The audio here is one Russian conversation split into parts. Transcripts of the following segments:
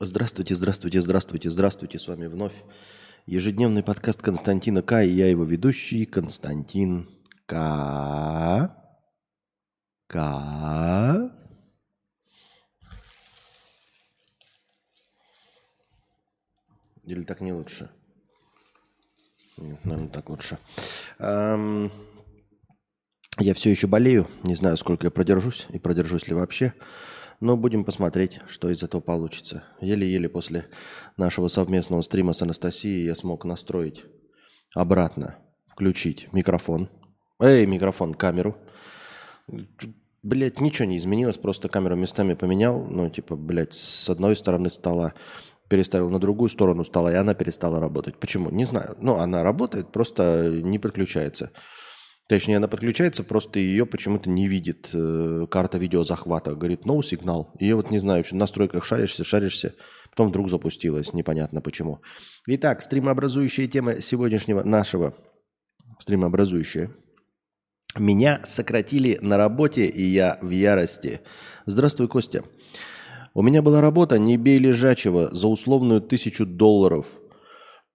Здравствуйте, здравствуйте, здравствуйте, здравствуйте. С вами вновь ежедневный подкаст Константина К. И я его ведущий Константин К. К. Или так не лучше? Нет, наверное, так лучше. Эм, я все еще болею. Не знаю, сколько я продержусь и продержусь ли вообще. Но будем посмотреть, что из этого получится. Еле-еле после нашего совместного стрима с Анастасией я смог настроить обратно, включить микрофон. Эй, микрофон, камеру. Блять, ничего не изменилось, просто камеру местами поменял. Ну, типа, блядь, с одной стороны стола переставил на другую сторону стола, и она перестала работать. Почему? Не знаю. Ну, она работает, просто не подключается. Точнее, она подключается, просто ее почему-то не видит э, карта видеозахвата. Говорит, no сигнал. И вот не знаю, в настройках шаришься, шаришься, потом вдруг запустилась, непонятно почему. Итак, стримообразующая тема сегодняшнего нашего стримообразующая. Меня сократили на работе, и я в ярости. Здравствуй, Костя. У меня была работа «Не бей лежачего» за условную тысячу долларов.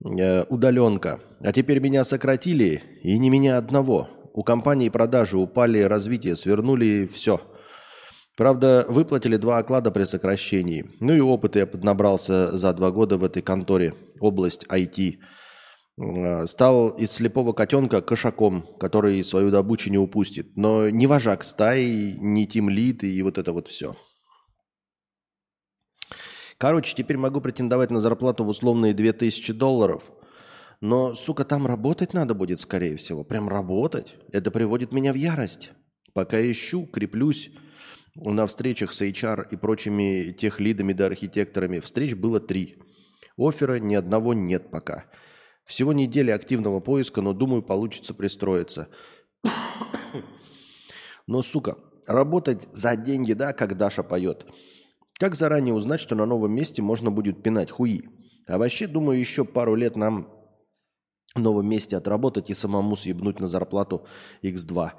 Э, удаленка. А теперь меня сократили, и не меня одного. У компании продажи упали, развитие свернули, все. Правда, выплатили два оклада при сокращении. Ну и опыт я поднабрался за два года в этой конторе. Область IT. Э, стал из слепого котенка кошаком, который свою добычу не упустит. Но не вожак стаи, не тимлит и вот это вот все. Короче, теперь могу претендовать на зарплату в условные 2000 долларов – но, сука, там работать надо будет, скорее всего. Прям работать. Это приводит меня в ярость. Пока ищу, креплюсь на встречах с HR и прочими тех лидами да архитекторами. Встреч было три. Оффера ни одного нет пока. Всего неделя активного поиска, но думаю, получится пристроиться. Но, сука, работать за деньги, да, как Даша поет. Как заранее узнать, что на новом месте можно будет пинать хуи? А вообще, думаю, еще пару лет нам новом месте отработать и самому съебнуть на зарплату X2.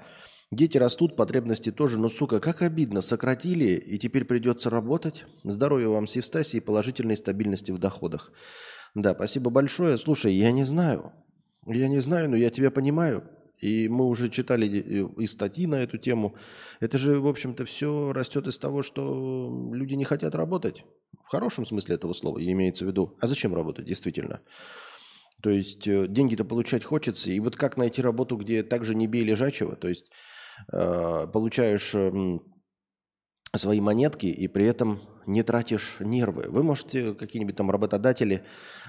Дети растут, потребности тоже, но, сука, как обидно, сократили, и теперь придется работать. Здоровья вам, Севстаси, и положительной стабильности в доходах. Да, спасибо большое. Слушай, я не знаю. Я не знаю, но я тебя понимаю. И мы уже читали и статьи на эту тему. Это же, в общем-то, все растет из того, что люди не хотят работать. В хорошем смысле этого слова имеется в виду. А зачем работать, действительно? То есть э, деньги-то получать хочется. И вот как найти работу, где также не бей лежачего, то есть э, получаешь э, свои монетки и при этом не тратишь нервы. Вы можете, какие-нибудь там работодатели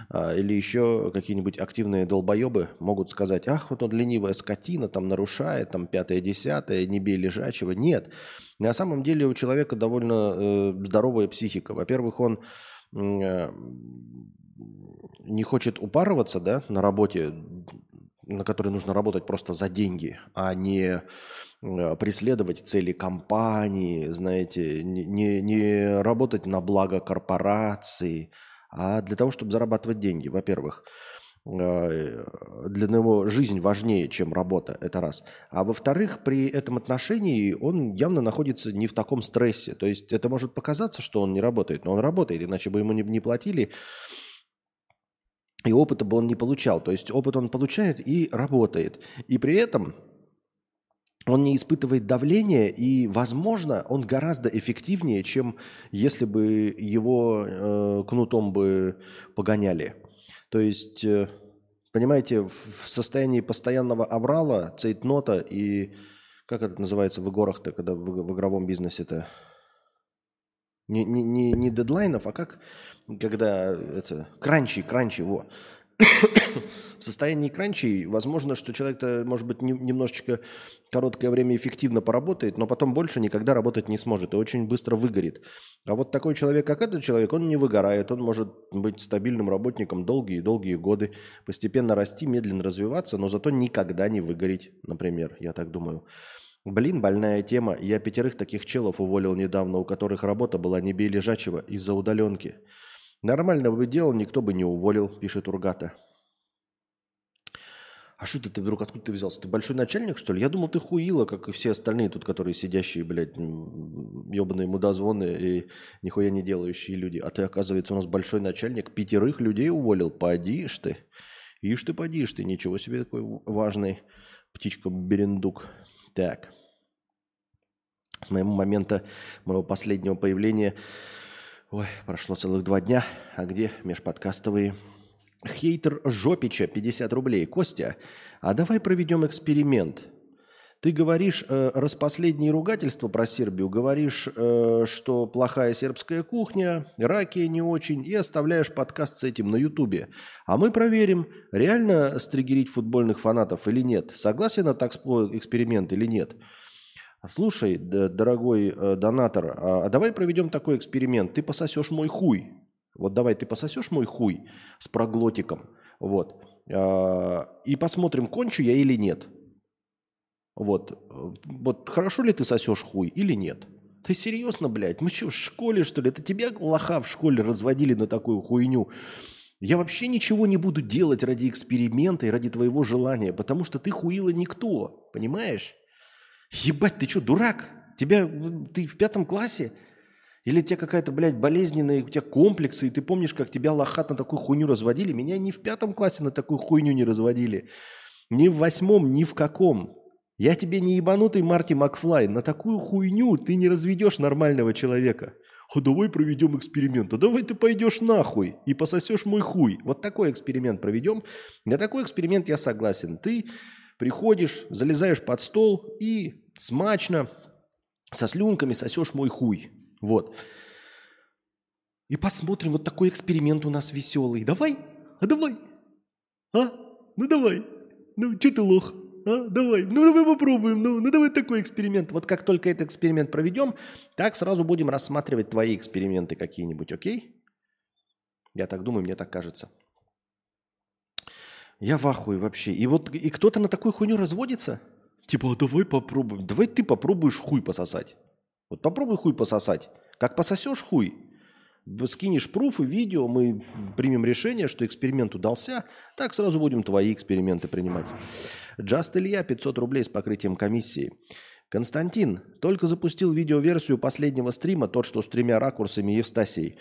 э, или еще какие-нибудь активные долбоебы могут сказать, ах, вот он ленивая скотина, там нарушает, там пятое-десятое, не бей лежачего. Нет. На самом деле у человека довольно э, здоровая психика. Во-первых, он не хочет упарываться да, на работе, на которой нужно работать просто за деньги, а не э, преследовать цели компании, знаете, не, не работать на благо корпорации, а для того, чтобы зарабатывать деньги, во-первых. Э, для него жизнь важнее, чем работа, это раз. А во-вторых, при этом отношении он явно находится не в таком стрессе. То есть это может показаться, что он не работает, но он работает, иначе бы ему не, не платили и опыта бы он не получал. То есть опыт он получает и работает. И при этом он не испытывает давления, и, возможно, он гораздо эффективнее, чем если бы его э, кнутом бы погоняли. То есть, э, понимаете, в состоянии постоянного аврала, цейтнота и, как это называется в играх-то, когда в, в игровом бизнесе-то, не, не, не, не дедлайнов, а как, когда это, кранчи, кранчи, во. В состоянии кранчи, возможно, что человек-то, может быть, не, немножечко короткое время эффективно поработает, но потом больше никогда работать не сможет и очень быстро выгорит. А вот такой человек, как этот человек, он не выгорает, он может быть стабильным работником долгие-долгие годы, постепенно расти, медленно развиваться, но зато никогда не выгореть, например, я так думаю. Блин, больная тема. Я пятерых таких челов уволил недавно, у которых работа была не бей лежачего из-за удаленки. Нормально бы делал, никто бы не уволил, пишет Ургата. А что ты, ты вдруг, откуда ты взялся? Ты большой начальник, что ли? Я думал, ты хуила, как и все остальные тут, которые сидящие, блядь, ебаные мудозвоны и нихуя не делающие люди. А ты, оказывается, у нас большой начальник, пятерых людей уволил. Подишь ты. Ишь ты, подишь ты. Ничего себе такой важный птичка Берендук. Так. С моего момента моего последнего появления, ой, прошло целых два дня, а где межподкастовые Хейтер Жопича, 50 рублей. Костя, а давай проведем эксперимент. Ты говоришь э, распоследние ругательства про Сербию, говоришь, э, что плохая сербская кухня, раки не очень, и оставляешь подкаст с этим на Ютубе. А мы проверим, реально стригерить футбольных фанатов или нет. Согласен на так эксперимент или нет? Слушай, дорогой э, донатор, а, а давай проведем такой эксперимент. Ты пососешь мой хуй. Вот давай ты пососешь мой хуй с проглотиком, вот, а, и посмотрим, кончу я или нет. Вот, вот хорошо ли ты сосешь хуй или нет? Ты серьезно, блядь? Мы что, в школе, что ли? Это тебя лоха в школе разводили на такую хуйню? Я вообще ничего не буду делать ради эксперимента и ради твоего желания, потому что ты хуила никто, понимаешь? Ебать, ты что, дурак? Тебя, ты в пятом классе или у тебя какая-то, блядь, болезненная, у тебя комплексы, и ты помнишь, как тебя лохат на такую хуйню разводили? Меня ни в пятом классе на такую хуйню не разводили. Ни в восьмом, ни в каком. Я тебе не ебанутый Марти Макфлай. На такую хуйню ты не разведешь нормального человека. А давай проведем эксперимент. А давай ты пойдешь нахуй и пососешь мой хуй. Вот такой эксперимент проведем. На такой эксперимент я согласен. Ты приходишь, залезаешь под стол и смачно со слюнками сосешь мой хуй. Вот. И посмотрим, вот такой эксперимент у нас веселый. Давай, а давай. А? Ну давай. Ну, что ты лох? А? Давай. Ну давай попробуем. Ну, ну давай такой эксперимент. Вот как только этот эксперимент проведем, так сразу будем рассматривать твои эксперименты какие-нибудь, окей? Я так думаю, мне так кажется. Я в ахуе вообще. И вот и кто-то на такую хуйню разводится? Типа, а давай попробуем. Давай ты попробуешь хуй пососать. Вот попробуй хуй пососать. Как пососешь хуй, скинешь пруфы, видео, мы примем решение, что эксперимент удался, так сразу будем твои эксперименты принимать. Джаст Илья, 500 рублей с покрытием комиссии. Константин, только запустил видеоверсию последнего стрима, тот, что с тремя ракурсами Евстасией.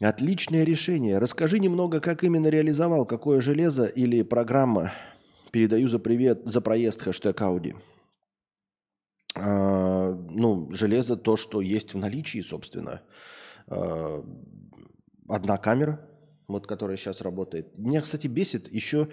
Отличное решение. Расскажи немного, как именно реализовал, какое железо или программа. Передаю за привет, за проезд хэштег Ауди. А, ну, железо то, что есть в наличии, собственно. А, одна камера, вот которая сейчас работает. Меня, кстати, бесит еще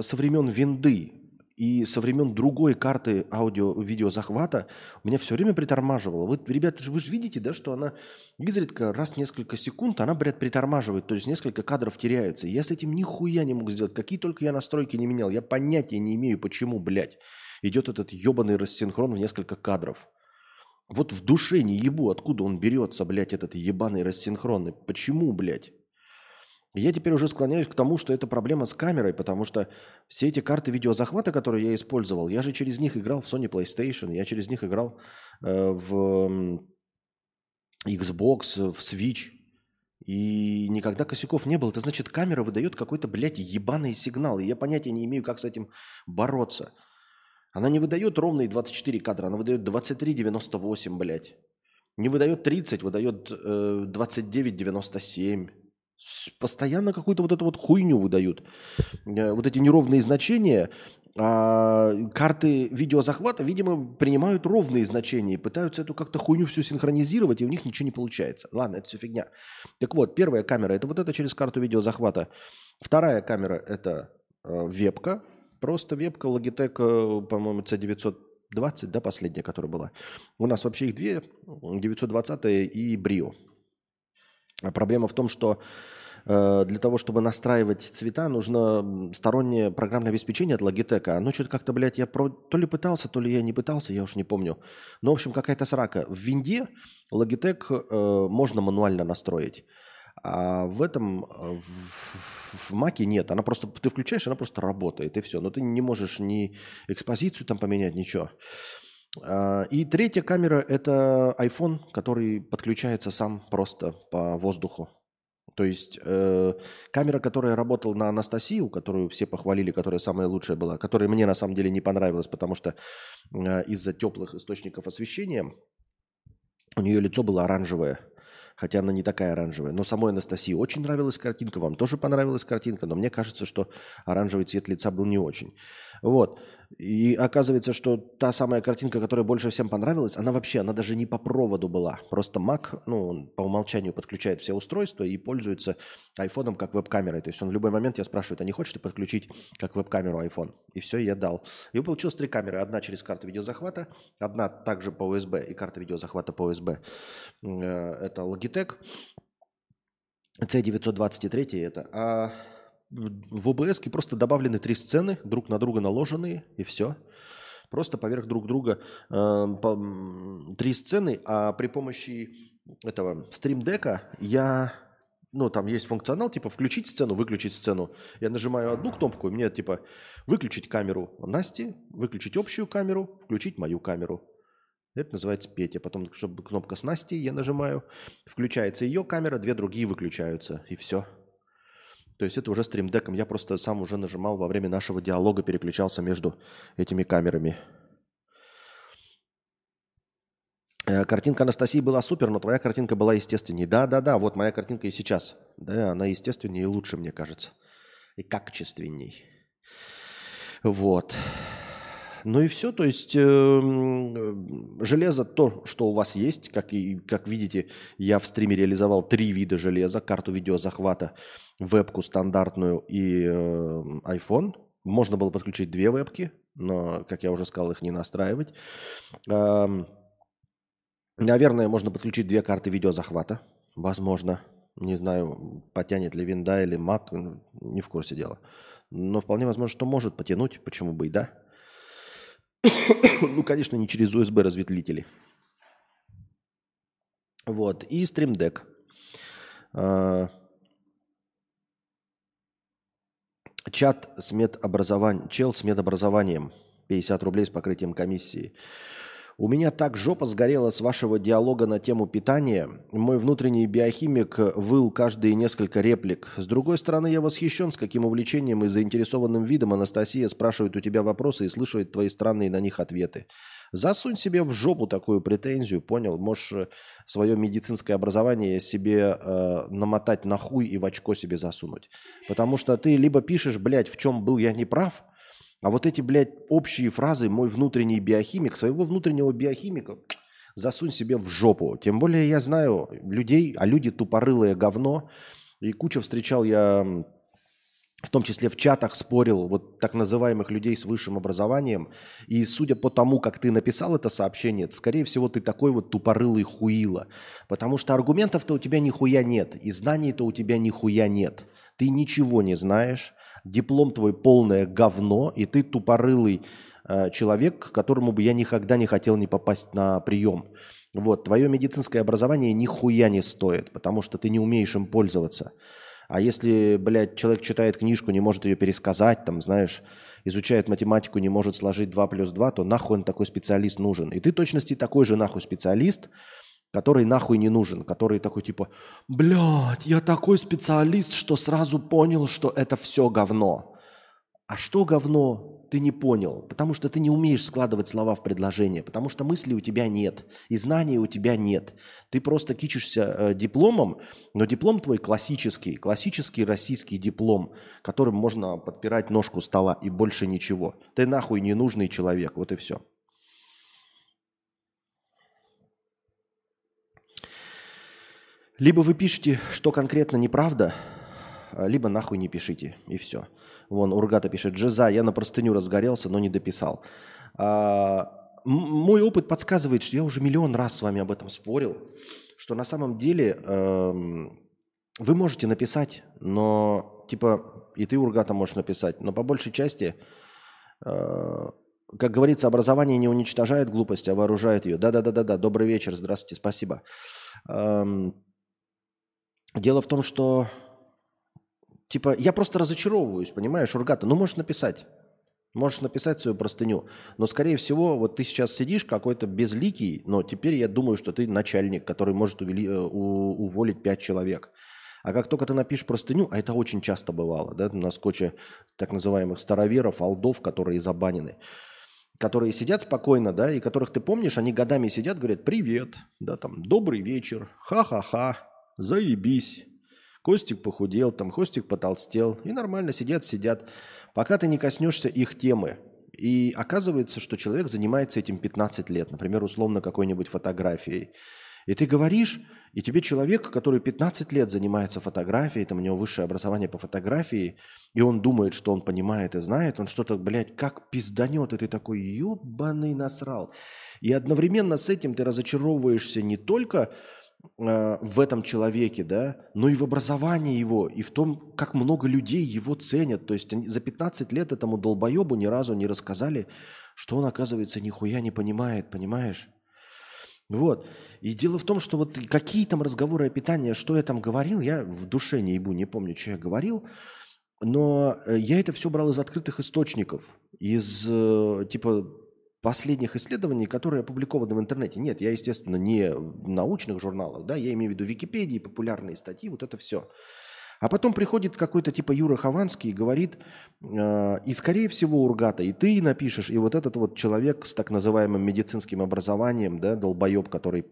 со времен винды и со времен другой карты аудио-видеозахвата меня все время притормаживало. Вы, ребята, вы же видите, да, что она изредка раз в несколько секунд, она, блядь, притормаживает, то есть несколько кадров теряется. Я с этим нихуя не мог сделать. Какие только я настройки не менял. Я понятия не имею, почему, блядь идет этот ебаный рассинхрон в несколько кадров. Вот в душе не ебу, откуда он берется, блядь, этот ебаный рассинхронный. Почему, блядь? Я теперь уже склоняюсь к тому, что это проблема с камерой, потому что все эти карты видеозахвата, которые я использовал, я же через них играл в Sony PlayStation, я через них играл э, в Xbox, в Switch. И никогда косяков не было. Это значит, камера выдает какой-то, блядь, ебаный сигнал. И я понятия не имею, как с этим бороться. Она не выдает ровные 24 кадра, она выдает 23,98, блядь. Не выдает 30, выдает э, 29,97. Постоянно какую-то вот эту вот хуйню выдают. Э, вот эти неровные значения, а карты видеозахвата, видимо, принимают ровные значения и пытаются эту как-то хуйню всю синхронизировать, и у них ничего не получается. Ладно, это все фигня. Так вот, первая камера – это вот это через карту видеозахвата. Вторая камера – это э, вебка, Просто вебка Logitech, э, по-моему, C920, да, последняя, которая была. У нас вообще их две, 920 и Brio. А проблема в том, что э, для того, чтобы настраивать цвета, нужно стороннее программное обеспечение от Logitech. Оно что-то как-то, блядь, я про... то ли пытался, то ли я не пытался, я уж не помню. Но, в общем, какая-то срака. В винде Logitech э, можно мануально настроить. А в этом, э, в Маке нет. Она просто, ты включаешь, она просто работает, и все. Но ты не можешь ни экспозицию там поменять, ничего. А, и третья камера – это iPhone, который подключается сам просто по воздуху. То есть э, камера, которая работала на Анастасию, которую все похвалили, которая самая лучшая была, которая мне на самом деле не понравилась, потому что э, из-за теплых источников освещения у нее лицо было оранжевое хотя она не такая оранжевая. Но самой Анастасии очень нравилась картинка, вам тоже понравилась картинка, но мне кажется, что оранжевый цвет лица был не очень. Вот. И оказывается, что та самая картинка, которая больше всем понравилась, она вообще, она даже не по проводу была. Просто Mac, ну, он по умолчанию подключает все устройства и пользуется айфоном как веб-камерой. То есть он в любой момент я спрашиваю, а не хочешь ты подключить как веб-камеру iPhone? И все, я дал. И получилось три камеры. Одна через карту видеозахвата, одна также по USB и карта видеозахвата по USB. Э, это Logitech. C923 это. А в OBS просто добавлены три сцены, друг на друга наложенные, и все. Просто поверх друг друга э, по, три сцены, а при помощи этого стримдека я, ну, там есть функционал, типа включить сцену, выключить сцену. Я нажимаю одну кнопку, и мне типа выключить камеру Насти, выключить общую камеру, включить мою камеру. Это называется Петя. Потом, чтобы кнопка с Настей, я нажимаю, включается ее камера, две другие выключаются, и все. То есть это уже стримдеком. Я просто сам уже нажимал во время нашего диалога, переключался между этими камерами. Э, картинка Анастасии была супер, но твоя картинка была естественнее. Да, да, да, вот моя картинка и сейчас. Да, она естественнее и лучше, мне кажется. И качественней. Вот. Ну и все, то есть э, железо то, что у вас есть, как и как видите, я в стриме реализовал три вида железа: карту видеозахвата, вебку стандартную и э, iPhone. Можно было подключить две вебки, но, как я уже сказал, их не настраивать. Э, наверное, можно подключить две карты видеозахвата, возможно. Не знаю, потянет ли винда или Mac, не в курсе дела. Но вполне возможно, что может потянуть, почему бы и да. ну, конечно, не через USB разветвители. Вот. И Stream Deck. А, чат с медобразованием. Чел с медобразованием. 50 рублей с покрытием комиссии. У меня так жопа сгорела с вашего диалога на тему питания. Мой внутренний биохимик выл каждые несколько реплик. С другой стороны, я восхищен, с каким увлечением и заинтересованным видом Анастасия спрашивает у тебя вопросы и слышит твои странные на них ответы. Засунь себе в жопу такую претензию, понял? Можешь э, свое медицинское образование себе э, намотать на хуй и в очко себе засунуть. Потому что ты либо пишешь, блядь, в чем был я неправ, а вот эти, блядь, общие фразы «мой внутренний биохимик», своего внутреннего биохимика засунь себе в жопу. Тем более я знаю людей, а люди тупорылое говно. И куча встречал я, в том числе в чатах, спорил вот так называемых людей с высшим образованием. И судя по тому, как ты написал это сообщение, скорее всего, ты такой вот тупорылый хуила. Потому что аргументов-то у тебя нихуя нет, и знаний-то у тебя нихуя нет. Ты ничего не знаешь, диплом твой полное говно, и ты тупорылый э, человек, которому бы я никогда не хотел не попасть на прием. Вот, твое медицинское образование нихуя не стоит, потому что ты не умеешь им пользоваться. А если, блядь, человек читает книжку, не может ее пересказать, там, знаешь, изучает математику, не может сложить 2 плюс 2, то нахуй он такой специалист нужен. И ты точности такой же нахуй специалист, который нахуй не нужен, который такой типа, блядь, я такой специалист, что сразу понял, что это все говно. А что говно, ты не понял, потому что ты не умеешь складывать слова в предложение, потому что мысли у тебя нет, и знаний у тебя нет. Ты просто кичишься э, дипломом, но диплом твой классический, классический российский диплом, которым можно подпирать ножку стола и больше ничего. Ты нахуй ненужный человек, вот и все. Либо вы пишете, что конкретно неправда, а, либо нахуй не пишите, и все. Вон, Ургата пишет, Джеза, я на простыню разгорелся, но не дописал. А, мой опыт подсказывает, что я уже миллион раз с вами об этом спорил, что на самом деле э, вы можете написать, но, типа, и ты, Ургата, можешь написать, но по большей части, э, как говорится, образование не уничтожает глупость, а вооружает ее. Да-да-да-да-да, добрый вечер, здравствуйте, спасибо. Эм, Дело в том, что, типа, я просто разочаровываюсь, понимаешь, Ургата. Ну, можешь написать. Можешь написать свою простыню. Но, скорее всего, вот ты сейчас сидишь какой-то безликий, но теперь я думаю, что ты начальник, который может увели, э, у, уволить пять человек. А как только ты напишешь простыню, а это очень часто бывало, да, на скотче так называемых староверов, алдов, которые забанены, которые сидят спокойно, да, и которых ты помнишь, они годами сидят, говорят, привет, да, там, добрый вечер, ха-ха-ха, заебись, Костик похудел, там, Костик потолстел, и нормально сидят, сидят, пока ты не коснешься их темы. И оказывается, что человек занимается этим 15 лет, например, условно какой-нибудь фотографией. И ты говоришь, и тебе человек, который 15 лет занимается фотографией, там у него высшее образование по фотографии, и он думает, что он понимает и знает, он что-то, блядь, как пизданет, и ты такой, ебаный насрал. И одновременно с этим ты разочаровываешься не только э, в этом человеке, да, но и в образовании его, и в том, как много людей его ценят. То есть за 15 лет этому долбоебу ни разу не рассказали, что он, оказывается, нихуя не понимает, понимаешь? Вот. И дело в том, что вот какие там разговоры о питании, что я там говорил, я в душе не ебу, не помню, что я говорил, но э, я это все брал из открытых источников, из э, типа последних исследований, которые опубликованы в интернете. Нет, я, естественно, не в научных журналах, да, я имею в виду Википедии, популярные статьи, вот это все. А потом приходит какой-то типа Юра Хованский и говорит, э, и скорее всего Ургата, и ты напишешь, и вот этот вот человек с так называемым медицинским образованием, да, долбоеб, который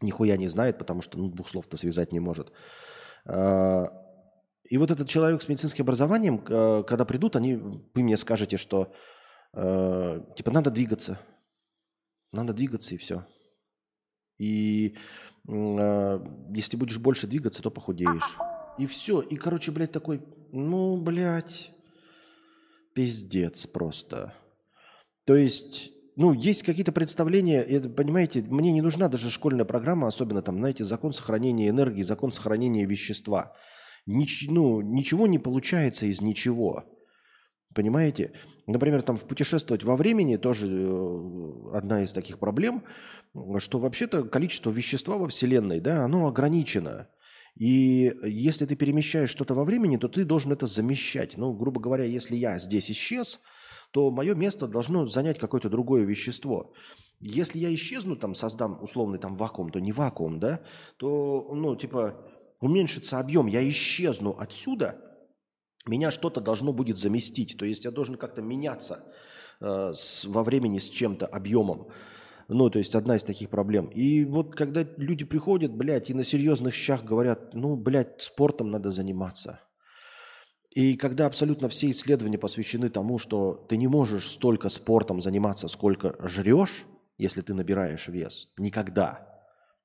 нихуя не знает, потому что ну, двух слов-то связать не может. Э, и вот этот человек с медицинским образованием, э, когда придут, они, вы мне скажете, что э, типа надо двигаться, надо двигаться и все. И э, если будешь больше двигаться, то похудеешь. И все. И, короче, блядь, такой, ну, блядь, пиздец просто. То есть, ну, есть какие-то представления, это, понимаете, мне не нужна даже школьная программа, особенно там, знаете, закон сохранения энергии, закон сохранения вещества. Нич, ну, ничего не получается из ничего. Понимаете? Например, там в путешествовать во времени тоже э, одна из таких проблем, что вообще-то количество вещества во Вселенной, да, оно ограничено. И если ты перемещаешь что-то во времени, то ты должен это замещать. Ну, грубо говоря, если я здесь исчез, то мое место должно занять какое-то другое вещество. Если я исчезну, там, создам условный там вакуум, то не вакуум, да, то, ну, типа, уменьшится объем, я исчезну отсюда, меня что-то должно будет заместить. То есть я должен как-то меняться э, с, во времени с чем-то объемом. Ну, то есть одна из таких проблем. И вот когда люди приходят, блядь, и на серьезных щах говорят, ну, блядь, спортом надо заниматься. И когда абсолютно все исследования посвящены тому, что ты не можешь столько спортом заниматься, сколько жрешь, если ты набираешь вес. Никогда.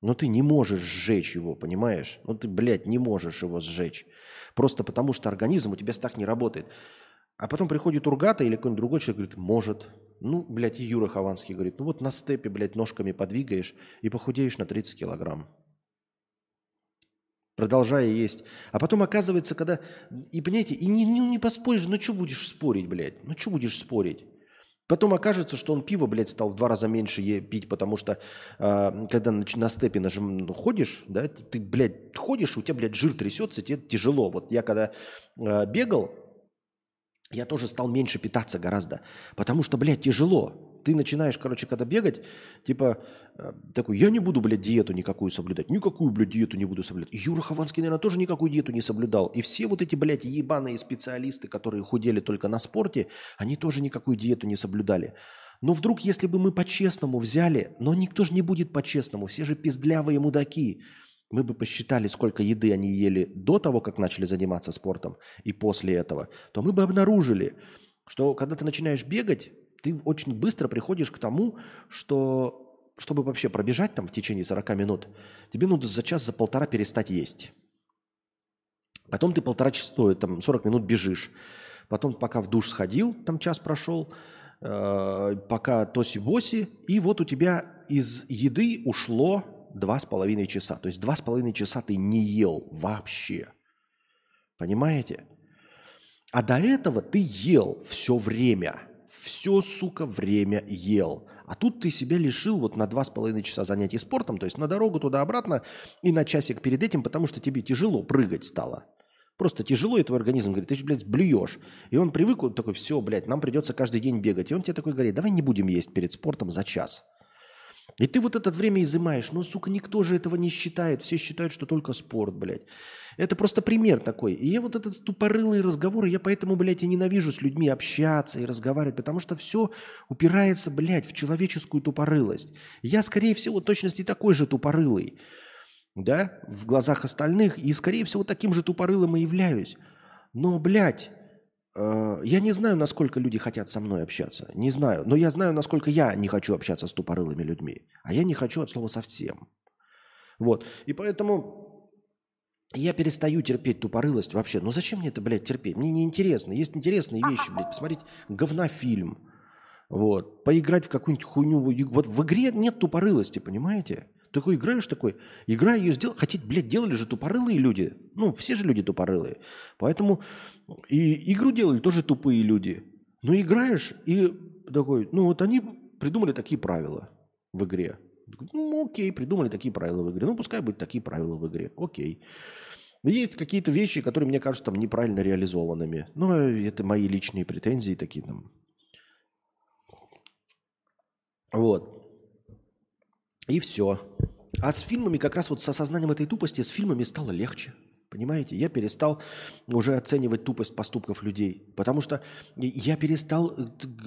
Но ты не можешь сжечь его, понимаешь? Ну ты, блядь, не можешь его сжечь. Просто потому, что организм у тебя так не работает. А потом приходит Ургата или какой-нибудь другой человек говорит, может. Ну, блядь, и Юра Хованский говорит, ну вот на степе, блядь, ножками подвигаешь и похудеешь на 30 килограмм. Продолжая есть. А потом оказывается, когда... И, понимаете, и не, не, не поспоришь, ну что будешь спорить, блядь? Ну что будешь спорить? Потом окажется, что он пиво, блядь, стал в два раза меньше пить, потому что э, когда на, на степе нажим, ну, ходишь, да, ты, блядь, ходишь, у тебя, блядь, жир трясется, тебе тяжело. Вот я когда э, бегал, я тоже стал меньше питаться гораздо. Потому что, блядь, тяжело. Ты начинаешь, короче, когда бегать, типа, э, такой, я не буду, блядь, диету никакую соблюдать. Никакую, блядь, диету не буду соблюдать. Юра Хованский, наверное, тоже никакую диету не соблюдал. И все вот эти, блядь, ебаные специалисты, которые худели только на спорте, они тоже никакую диету не соблюдали. Но вдруг, если бы мы по-честному взяли, но никто же не будет по-честному, все же пиздлявые мудаки – мы бы посчитали, сколько еды они ели до того, как начали заниматься спортом и после этого, то мы бы обнаружили, что когда ты начинаешь бегать, ты очень быстро приходишь к тому, что чтобы вообще пробежать там в течение 40 минут, тебе нужно за час, за полтора перестать есть. Потом ты полтора часа, там 40 минут бежишь. Потом пока в душ сходил, там час прошел, э, пока тоси-боси, и вот у тебя из еды ушло два с половиной часа. То есть два с половиной часа ты не ел вообще. Понимаете? А до этого ты ел все время. Все, сука, время ел. А тут ты себя лишил вот на два с половиной часа занятий спортом, то есть на дорогу туда-обратно и на часик перед этим, потому что тебе тяжело прыгать стало. Просто тяжело, и твой организм говорит, ты же, блядь, блюешь. И он привык, он такой, все, блядь, нам придется каждый день бегать. И он тебе такой говорит, давай не будем есть перед спортом за час. И ты вот это время изымаешь. Ну, сука, никто же этого не считает. Все считают, что только спорт, блядь. Это просто пример такой. И я вот этот тупорылые разговоры, я поэтому, блядь, и ненавижу с людьми общаться и разговаривать, потому что все упирается, блядь, в человеческую тупорылость. Я, скорее всего, точности такой же тупорылый, да, в глазах остальных, и, скорее всего, таким же тупорылым и являюсь. Но, блядь, я не знаю, насколько люди хотят со мной общаться. Не знаю. Но я знаю, насколько я не хочу общаться с тупорылыми людьми. А я не хочу от слова совсем. Вот. И поэтому я перестаю терпеть тупорылость вообще. Ну зачем мне это, блядь, терпеть? Мне неинтересно. Есть интересные вещи, блядь. Посмотреть говнофильм. Вот. Поиграть в какую-нибудь хуйню. Вот в игре нет тупорылости, понимаете? Такой играешь такой, игра ее сделал. Хотеть, блядь, делали же тупорылые люди. Ну, все же люди тупорылые. Поэтому и игру делали тоже тупые люди. Но играешь и такой, ну вот они придумали такие правила в игре. Ну, окей, придумали такие правила в игре. Ну, пускай будут такие правила в игре. Окей. Есть какие-то вещи, которые мне кажутся там неправильно реализованными. Но это мои личные претензии такие там. Вот. И все. А с фильмами как раз вот с осознанием этой тупости с фильмами стало легче. Понимаете? Я перестал уже оценивать тупость поступков людей. Потому что я перестал, э,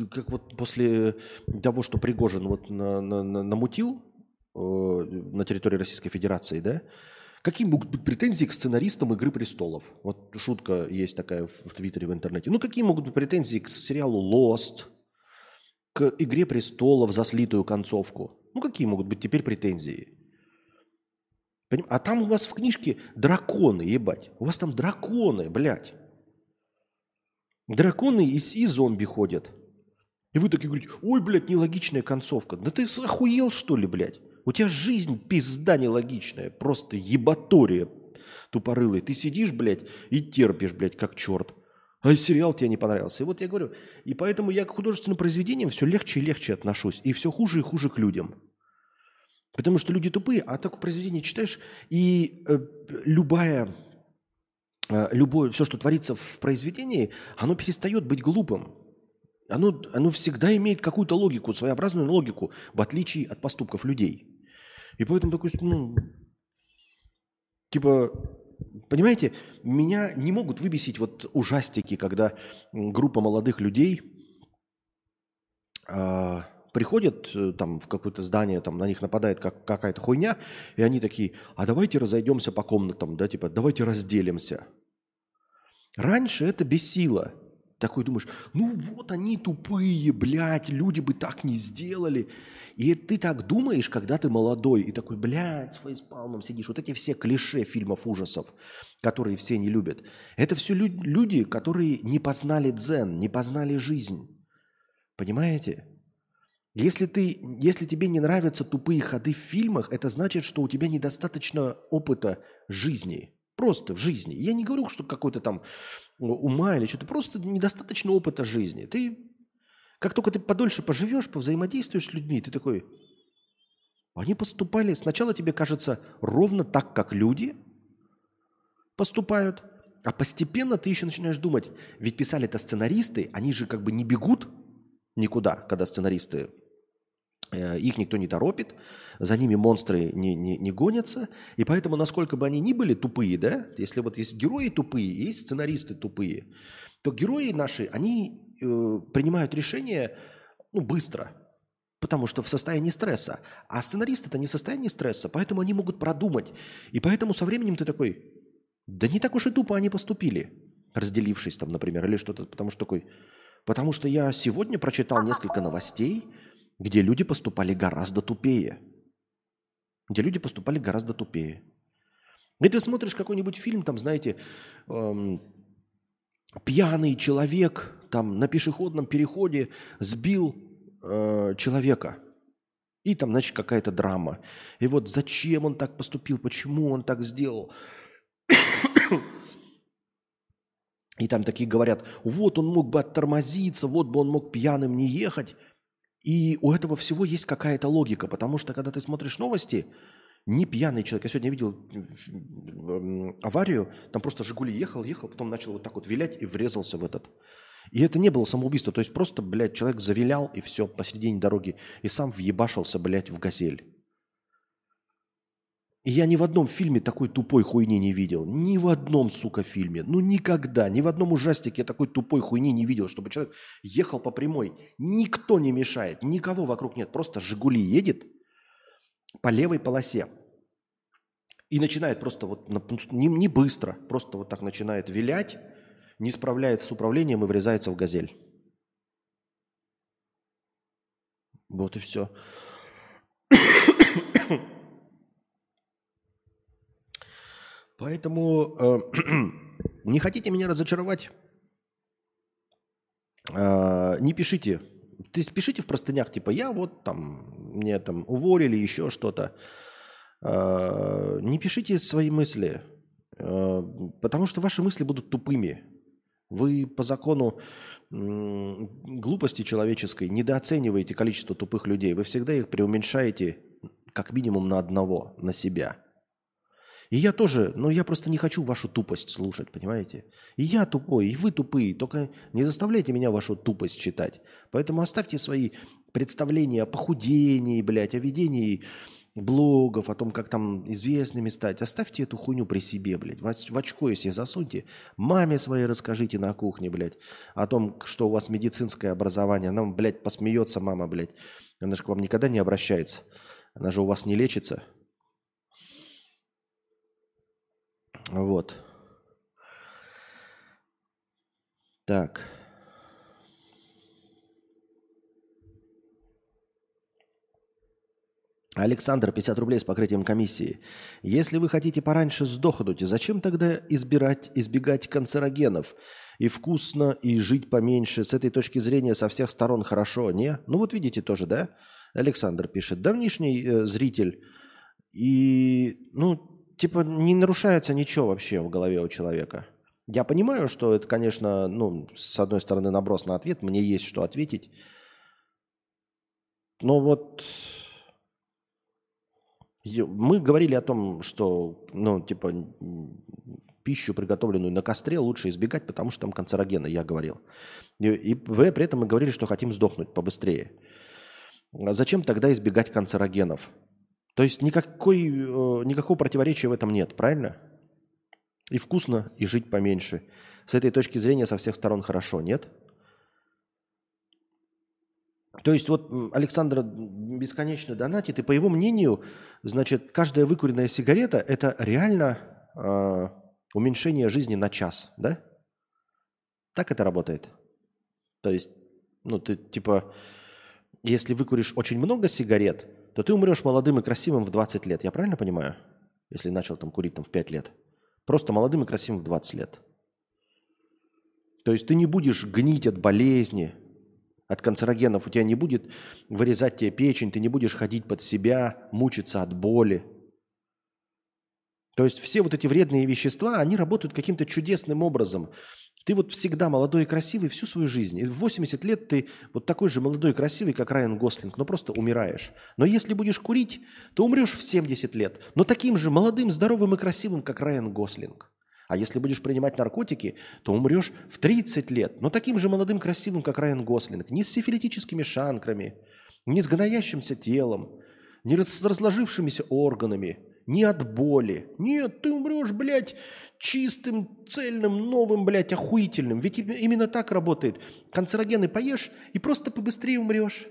как вот после того, что Пригожин вот на, на, на, намутил э, на территории Российской Федерации, да, Какие могут быть претензии к сценаристам «Игры престолов»? Вот шутка есть такая в, Твиттере, в интернете. Ну, какие могут быть претензии к сериалу «Lost», к «Игре престолов» за слитую концовку? Ну, какие могут быть теперь претензии? А там у вас в книжке драконы, ебать. У вас там драконы, блядь. Драконы и, и зомби ходят. И вы такие говорите, ой, блядь, нелогичная концовка. Да ты охуел, что ли, блядь? У тебя жизнь пизда нелогичная, просто ебатория тупорылый. Ты сидишь, блядь, и терпишь, блядь, как черт. А сериал тебе не понравился. И вот я говорю, и поэтому я к художественным произведениям все легче и легче отношусь. И все хуже и хуже к людям. Потому что люди тупые, а такое произведение читаешь, и э, любая, э, любое, все, что творится в произведении, оно перестает быть глупым. Оно, оно всегда имеет какую-то логику, своеобразную логику, в отличие от поступков людей. И поэтому такой, ну, типа, понимаете, меня не могут выбесить вот ужастики, когда группа молодых людей э, приходят э, там в какое-то здание, там на них нападает как, какая-то хуйня, и они такие, а давайте разойдемся по комнатам, да, типа, давайте разделимся. Раньше это бесило. Такой думаешь, ну вот они тупые, блядь, люди бы так не сделали. И ты так думаешь, когда ты молодой, и такой, блядь, с фейспалмом сидишь. Вот эти все клише фильмов ужасов, которые все не любят. Это все лю- люди, которые не познали дзен, не познали жизнь. Понимаете? Если, ты, если тебе не нравятся тупые ходы в фильмах, это значит, что у тебя недостаточно опыта жизни. Просто в жизни. Я не говорю, что какой-то там ума или что-то. Просто недостаточно опыта жизни. Ты, как только ты подольше поживешь, повзаимодействуешь с людьми, ты такой, они поступали, сначала тебе кажется ровно так, как люди поступают, а постепенно ты еще начинаешь думать, ведь писали это сценаристы, они же как бы не бегут никуда, когда сценаристы Э, их никто не торопит, за ними монстры не, не, не гонятся, и поэтому, насколько бы они ни были тупые, да, если вот есть герои тупые, есть сценаристы тупые, то герои наши, они э, принимают решения ну, быстро, потому что в состоянии стресса, а сценаристы это не в состоянии стресса, поэтому они могут продумать, и поэтому со временем ты такой, да не так уж и тупо они поступили, разделившись там, например, или что-то, потому что такой, потому что я сегодня прочитал несколько новостей, где люди поступали гораздо тупее. Где люди поступали гораздо тупее. И ты смотришь какой-нибудь фильм, там, знаете, эм, пьяный человек там на пешеходном переходе сбил э, человека. И там, значит, какая-то драма. И вот зачем он так поступил, почему он так сделал. И там такие говорят, вот он мог бы оттормозиться, вот бы он мог пьяным не ехать. И у этого всего есть какая-то логика, потому что когда ты смотришь новости, не пьяный человек. Я сегодня видел аварию, там просто «Жигули» ехал, ехал, потом начал вот так вот вилять и врезался в этот. И это не было самоубийство. То есть просто, блядь, человек завилял и все посередине дороги. И сам въебашился, блядь, в газель. Я ни в одном фильме такой тупой хуйни не видел. Ни в одном, сука, фильме. Ну никогда. Ни в одном ужастике я такой тупой хуйни не видел, чтобы человек ехал по прямой. Никто не мешает. Никого вокруг нет. Просто «Жигули» едет по левой полосе. И начинает просто вот, не, не быстро, просто вот так начинает вилять, не справляется с управлением и врезается в газель. Вот и все. Поэтому э, не хотите меня разочаровать? Э, не пишите. То есть пишите в простынях, типа, я вот там, мне там уволили, еще что-то. Э, не пишите свои мысли, э, потому что ваши мысли будут тупыми. Вы по закону глупости человеческой недооцениваете количество тупых людей. Вы всегда их преуменьшаете как минимум на одного, на себя – и я тоже, но я просто не хочу вашу тупость слушать, понимаете? И я тупой, и вы тупые, только не заставляйте меня вашу тупость читать. Поэтому оставьте свои представления о похудении, блядь, о ведении блогов, о том, как там известными стать. Оставьте эту хуйню при себе, блядь. В очко, если засуньте. Маме своей расскажите на кухне, блядь, о том, что у вас медицинское образование. Она, блядь, посмеется, мама, блядь. Она же к вам никогда не обращается. Она же у вас не лечится. Вот. Так. Александр, 50 рублей с покрытием комиссии. Если вы хотите пораньше сдохнуть, зачем тогда избирать, избегать канцерогенов? И вкусно, и жить поменьше. С этой точки зрения со всех сторон хорошо, не? Ну вот видите тоже, да? Александр пишет. Давнишний э, зритель. И, ну, типа не нарушается ничего вообще в голове у человека. Я понимаю, что это, конечно, ну, с одной стороны, наброс на ответ, мне есть что ответить. Но вот мы говорили о том, что, ну, типа, пищу, приготовленную на костре, лучше избегать, потому что там канцерогены, я говорил. И, и при этом мы говорили, что хотим сдохнуть побыстрее. А зачем тогда избегать канцерогенов? То есть никакой, э, никакого противоречия в этом нет, правильно? И вкусно, и жить поменьше. С этой точки зрения со всех сторон хорошо, нет? То есть вот Александр бесконечно донатит, и по его мнению, значит, каждая выкуренная сигарета – это реально э, уменьшение жизни на час, да? Так это работает? То есть, ну, ты типа, если выкуришь очень много сигарет, то ты умрешь молодым и красивым в 20 лет. Я правильно понимаю? Если начал там курить там в 5 лет. Просто молодым и красивым в 20 лет. То есть ты не будешь гнить от болезни, от канцерогенов. У тебя не будет вырезать тебе печень, ты не будешь ходить под себя, мучиться от боли. То есть все вот эти вредные вещества, они работают каким-то чудесным образом. Ты вот всегда молодой и красивый всю свою жизнь. И в 80 лет ты вот такой же молодой и красивый, как Райан Гослинг, но просто умираешь. Но если будешь курить, то умрешь в 70 лет, но таким же молодым, здоровым и красивым, как Райан Гослинг. А если будешь принимать наркотики, то умрешь в 30 лет, но таким же молодым, красивым, как Райан Гослинг. Не с сифилитическими шанкрами, не с гноящимся телом, не с разложившимися органами – не от боли. Нет, ты умрешь, блядь, чистым, цельным, новым, блядь, охуительным. Ведь именно так работает. Канцерогены поешь и просто побыстрее умрешь.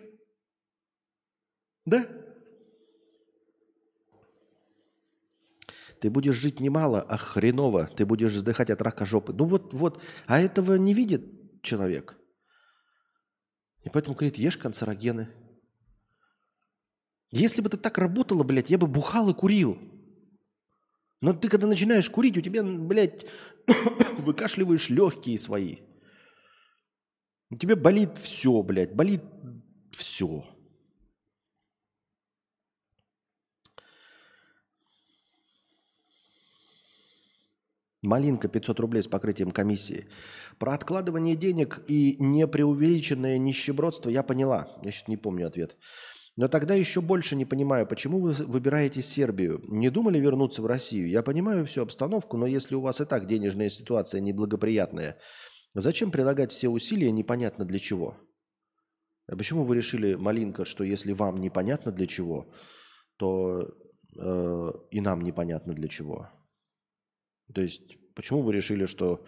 Да? Ты будешь жить немало, а хреново. Ты будешь вздыхать от рака жопы. Ну вот, вот. А этого не видит человек. И поэтому говорит, ешь канцерогены. Если бы это так работало, блядь, я бы бухал и курил. Но ты когда начинаешь курить, у тебя, блядь, выкашливаешь легкие свои. У тебя болит все, блядь, болит все. Малинка 500 рублей с покрытием комиссии. Про откладывание денег и непреувеличенное нищебродство я поняла. Я сейчас не помню ответ. Но тогда еще больше не понимаю, почему вы выбираете Сербию. Не думали вернуться в Россию? Я понимаю всю обстановку, но если у вас и так денежная ситуация неблагоприятная, Зачем прилагать все усилия непонятно для чего? А почему вы решили, Малинка, что если вам непонятно для чего, то э, и нам непонятно для чего? То есть, почему вы решили, что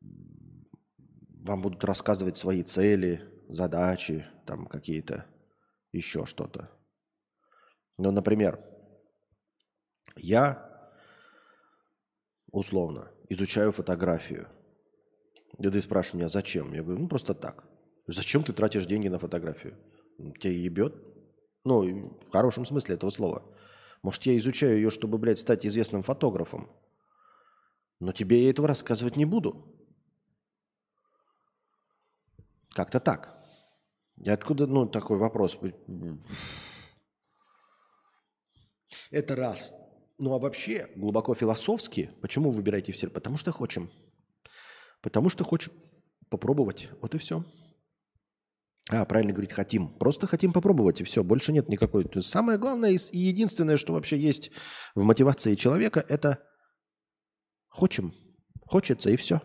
вам будут рассказывать свои цели, задачи, там какие-то, еще что-то? Ну, например, я условно изучаю фотографию. И ты спрашиваешь меня, зачем? Я говорю, ну просто так. Зачем ты тратишь деньги на фотографию? Тебя ебет? Ну, в хорошем смысле этого слова. Может, я изучаю ее, чтобы, блядь, стать известным фотографом. Но тебе я этого рассказывать не буду. Как-то так. И откуда, ну, такой вопрос? Это раз. Ну, а вообще, глубоко философски, почему выбираете все? Потому что хотим. Потому что хочем попробовать. Вот и все. А, правильно говорить, хотим. Просто хотим попробовать, и все. Больше нет никакой. То есть самое главное и единственное, что вообще есть в мотивации человека, это хочем. Хочется, и все.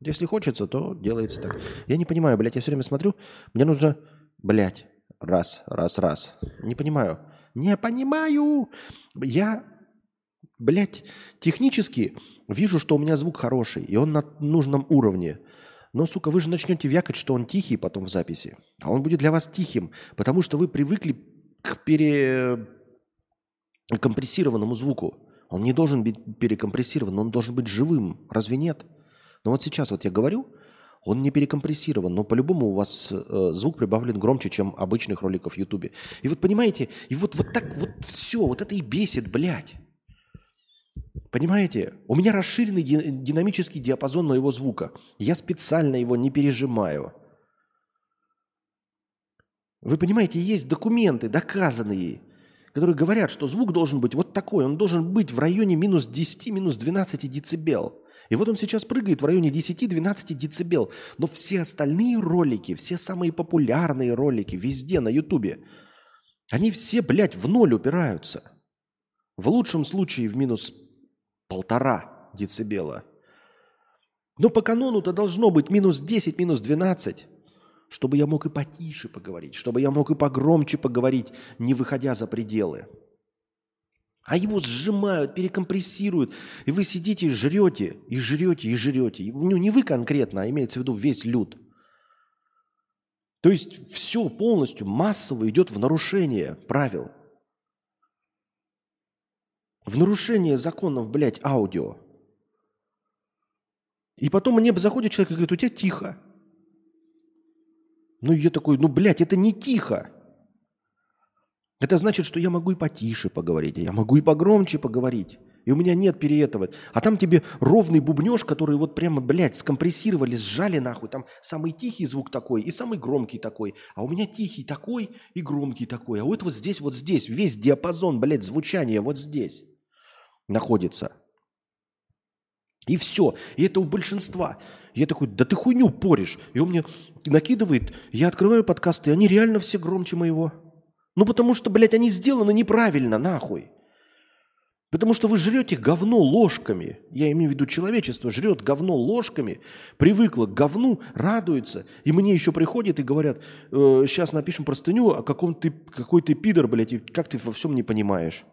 Если хочется, то делается так. Я не понимаю, блядь, я все время смотрю, мне нужно, блядь, раз, раз, раз. Не понимаю. Не понимаю. Я, блядь, технически вижу, что у меня звук хороший, и он на нужном уровне. Но, сука, вы же начнете вякать, что он тихий потом в записи. А он будет для вас тихим, потому что вы привыкли к перекомпрессированному звуку. Он не должен быть перекомпрессирован, он должен быть живым. Разве нет? Но вот сейчас вот я говорю, он не перекомпрессирован, но по-любому у вас э, звук прибавлен громче, чем обычных роликов в Ютубе. И вот понимаете, и вот, вот так вот все, вот это и бесит, блядь. Понимаете? У меня расширенный динамический диапазон моего звука. Я специально его не пережимаю. Вы понимаете, есть документы, доказанные, которые говорят, что звук должен быть вот такой. Он должен быть в районе минус 10, минус 12 децибел. И вот он сейчас прыгает в районе 10-12 децибел. Но все остальные ролики, все самые популярные ролики везде на Ютубе, они все, блядь, в ноль упираются. В лучшем случае в минус полтора децибела. Но по канону-то должно быть минус 10, минус 12, чтобы я мог и потише поговорить, чтобы я мог и погромче поговорить, не выходя за пределы. А его сжимают, перекомпрессируют, и вы сидите и жрете, и жрете, и жрете. Ну, не вы конкретно, а имеется в виду весь люд. То есть все полностью массово идет в нарушение правил – в нарушение законов, блядь, аудио. И потом мне заходит человек и говорит, у тебя тихо. Ну, я такой, ну, блядь, это не тихо. Это значит, что я могу и потише поговорить, я могу и погромче поговорить. И у меня нет переэтовать. А там тебе ровный бубнеж, который вот прямо, блядь, скомпрессировали, сжали нахуй. Там самый тихий звук такой и самый громкий такой. А у меня тихий такой и громкий такой. А вот вот здесь, вот здесь, весь диапазон, блядь, звучания вот здесь находится. И все. И это у большинства. Я такой, да ты хуйню поришь. И он мне накидывает, я открываю подкасты, и они реально все громче моего. Ну потому что, блядь, они сделаны неправильно, нахуй. Потому что вы жрете говно ложками. Я имею в виду человечество жрет говно ложками, привыкло к говну, радуется. И мне еще приходят и говорят, э, сейчас напишем простыню, а каком ты, какой ты пидор, блядь, и как ты во всем не понимаешь.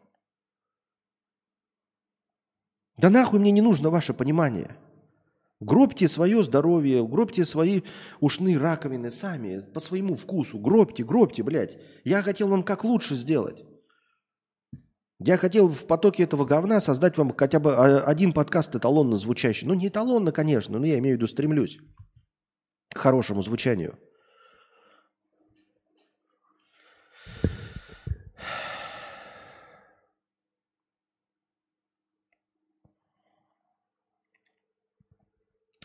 Да нахуй мне не нужно ваше понимание. Гробьте свое здоровье, гробьте свои ушные раковины сами, по своему вкусу. Гробьте, гробьте, блядь. Я хотел вам как лучше сделать. Я хотел в потоке этого говна создать вам хотя бы а, один подкаст эталонно звучащий. Ну, не эталонно, конечно, но я имею в виду стремлюсь к хорошему звучанию.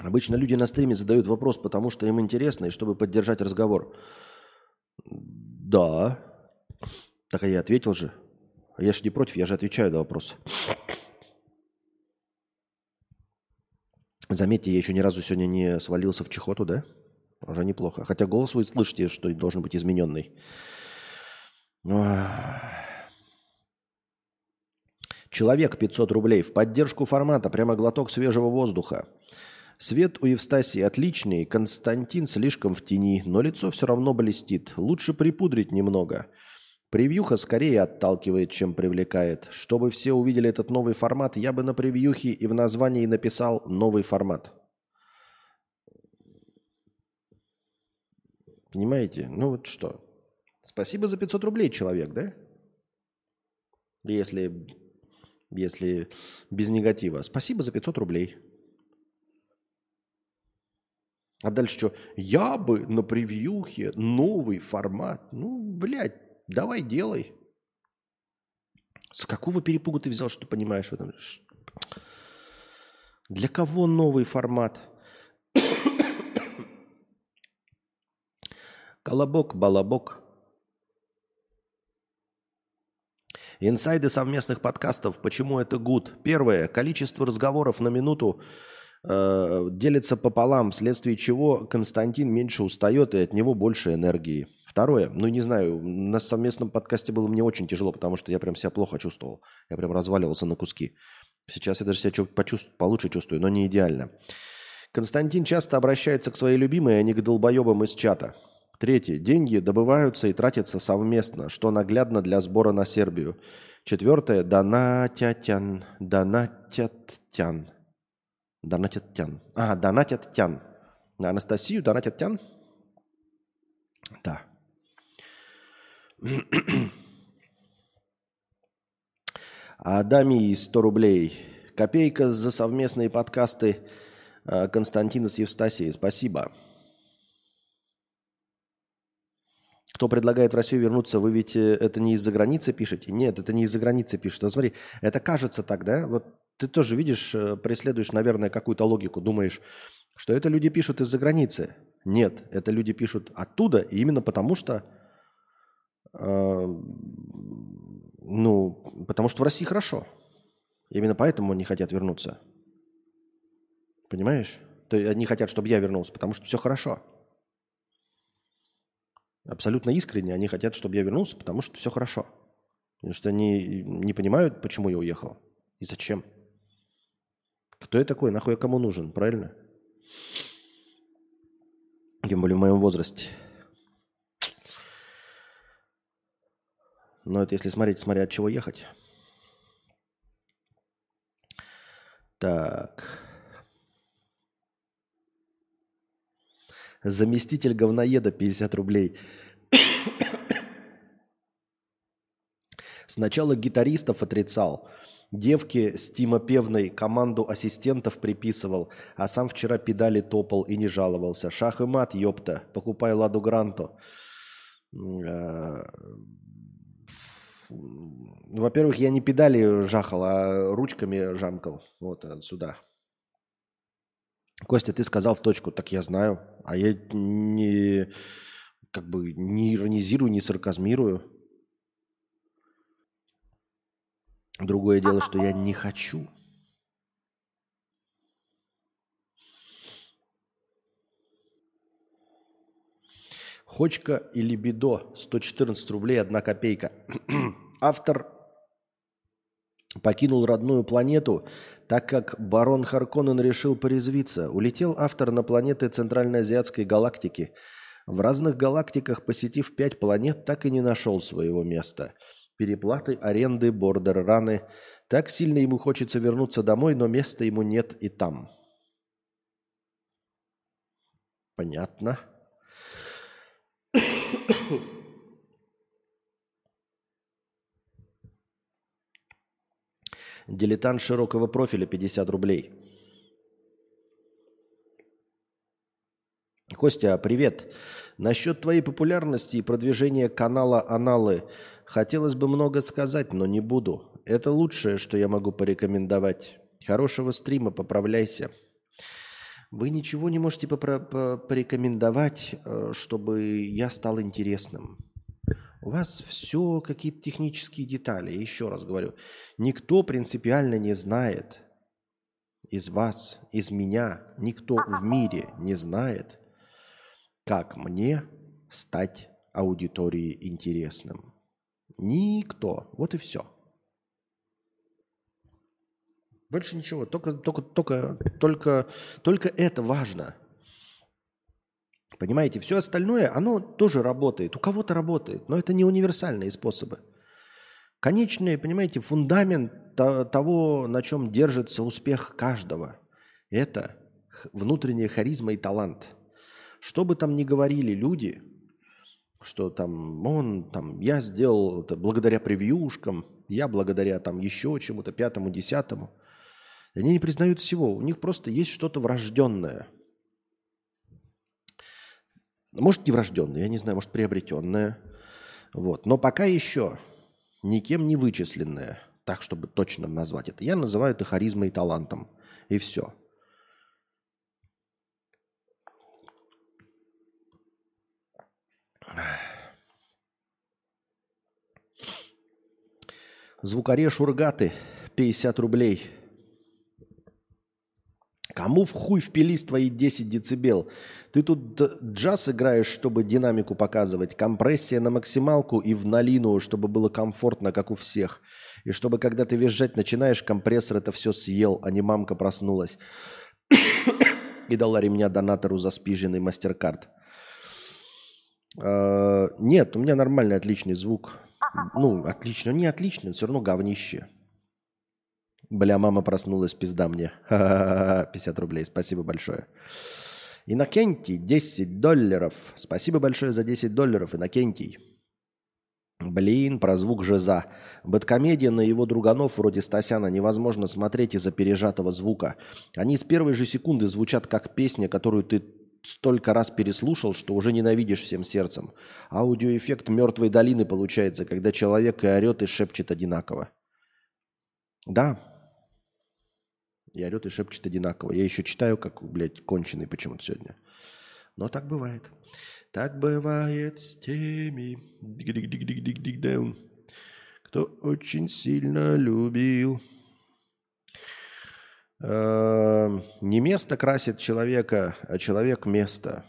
Обычно люди на стриме задают вопрос, потому что им интересно и чтобы поддержать разговор. Да. Так а я ответил же. А я же не против, я же отвечаю на вопрос. Заметьте, я еще ни разу сегодня не свалился в чехоту, да? Уже неплохо. Хотя голос вы слышите, что должен быть измененный. Человек 500 рублей в поддержку формата. Прямо глоток свежего воздуха. Свет у Евстасии отличный, Константин слишком в тени, но лицо все равно блестит. Лучше припудрить немного. Превьюха скорее отталкивает, чем привлекает. Чтобы все увидели этот новый формат, я бы на превьюхе и в названии написал «новый формат». Понимаете? Ну вот что. Спасибо за 500 рублей, человек, да? Если, если без негатива. Спасибо за 500 рублей. А дальше что? Я бы на превьюхе новый формат. Ну, блядь, давай делай. С какого перепугу ты взял, что понимаешь в этом? Для кого новый формат? Колобок, балабок. Инсайды совместных подкастов. Почему это гуд? Первое. Количество разговоров на минуту э, делится пополам, вследствие чего Константин меньше устает и от него больше энергии. Второе. Ну, не знаю, на совместном подкасте было мне очень тяжело, потому что я прям себя плохо чувствовал. Я прям разваливался на куски. Сейчас я даже себя почувствую, получше чувствую, но не идеально. Константин часто обращается к своей любимой, а не к долбоебам из чата. Третье. Деньги добываются и тратятся совместно, что наглядно для сбора на Сербию. Четвертое. Донатятян. Донатятян. Донатятян. А, донатятян. На Анастасию донатятян? Да. Адами 100 рублей. Копейка за совместные подкасты э, Константина с Евстасией. Спасибо. Кто предлагает в Россию вернуться, вы ведь э, это не из-за границы пишете? Нет, это не из-за границы пишет. Вот смотри, это кажется так, да? Вот ты тоже видишь, э, преследуешь, наверное, какую-то логику, думаешь, что это люди пишут из-за границы. Нет, это люди пишут оттуда, и именно потому что, э, ну, потому что в России хорошо. Именно поэтому они хотят вернуться. Понимаешь? То они хотят, чтобы я вернулся, потому что все хорошо. Абсолютно искренне они хотят, чтобы я вернулся, потому что все хорошо. Потому что они не понимают, почему я уехал и зачем. Кто я такой, нахуй я кому нужен, правильно? Тем более в моем возрасте. Но это если смотреть, смотря от чего ехать. Так. Заместитель говноеда 50 рублей. Сначала гитаристов отрицал, девки с Певной команду ассистентов приписывал, а сам вчера педали топал и не жаловался. Шах и мат, ёпта, покупай Ладу Гранту. А, во-первых, я не педали жахал, а ручками жамкал. Вот сюда. Костя, ты сказал в точку, так я знаю. А я не, как бы, не иронизирую, не сарказмирую. Другое дело, что я не хочу. Хочка или бедо 114 рублей 1 копейка. Автор покинул родную планету, так как барон Харконнен решил порезвиться. Улетел автор на планеты Центральноазиатской галактики. В разных галактиках, посетив пять планет, так и не нашел своего места. Переплаты, аренды, бордер-раны. Так сильно ему хочется вернуться домой, но места ему нет и там. Понятно. Дилетант широкого профиля 50 рублей. Костя, привет. Насчет твоей популярности и продвижения канала «Аналы» хотелось бы много сказать, но не буду. Это лучшее, что я могу порекомендовать. Хорошего стрима, поправляйся. Вы ничего не можете порекомендовать, э, чтобы я стал интересным. У вас все какие-то технические детали. Еще раз говорю, никто принципиально не знает из вас, из меня, никто в мире не знает, как мне стать аудитории интересным. Никто. Вот и все. Больше ничего. Только, только, только, только, только это важно. Понимаете, все остальное, оно тоже работает. У кого-то работает, но это не универсальные способы. Конечный, понимаете, фундамент того, на чем держится успех каждого, это внутренняя харизма и талант. Что бы там ни говорили люди, что там он, там, я сделал это благодаря превьюшкам, я благодаря там еще чему-то, пятому, десятому. Они не признают всего. У них просто есть что-то врожденное. Может, не врожденное, я не знаю, может, приобретенное. Вот. Но пока еще никем не вычисленное, так, чтобы точно назвать это. Я называю это харизмой и талантом. И все. Звукаре Шургаты, 50 рублей. Кому в хуй впились твои 10 децибел? Ты тут джаз играешь, чтобы динамику показывать, компрессия на максималку и в налину, чтобы было комфортно, как у всех. И чтобы, когда ты визжать начинаешь, компрессор это все съел, а не мамка проснулась. и дала ремня донатору за спиженный мастер-карт. А, нет, у меня нормальный, отличный звук. Ну, отлично. Не отлично, все равно говнище. Бля, мама проснулась, пизда мне. 50 рублей, спасибо большое. Иннокентий, 10 долларов. Спасибо большое за 10 долларов, Иннокентий. Блин, про звук Жиза. Бэткомедия на его друганов вроде Стасяна невозможно смотреть из-за пережатого звука. Они с первой же секунды звучат как песня, которую ты столько раз переслушал, что уже ненавидишь всем сердцем. Аудиоэффект мертвой долины получается, когда человек и орет, и шепчет одинаково. Да. И орет, и шепчет одинаково. Я еще читаю, как, блядь, конченый почему-то сегодня. Но так бывает. Так бывает с теми, кто очень сильно любил. Эм, не место красит человека, а человек место.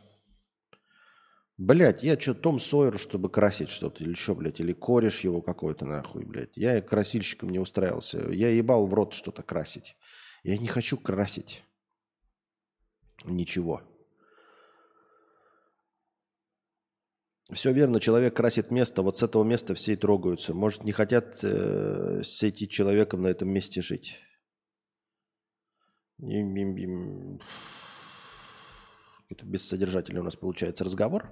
Блять, я что, Том Сойер, чтобы красить что-то, или что, блядь, или кореш его какой-то нахуй, блядь. Я красильщиком не устраивался. Я ебал в рот что-то красить. Я не хочу красить. Ничего. Все верно, человек красит место, вот с этого места все и трогаются. Может, не хотят э, этим человеком на этом месте жить. Это бессодержательный у нас получается разговор.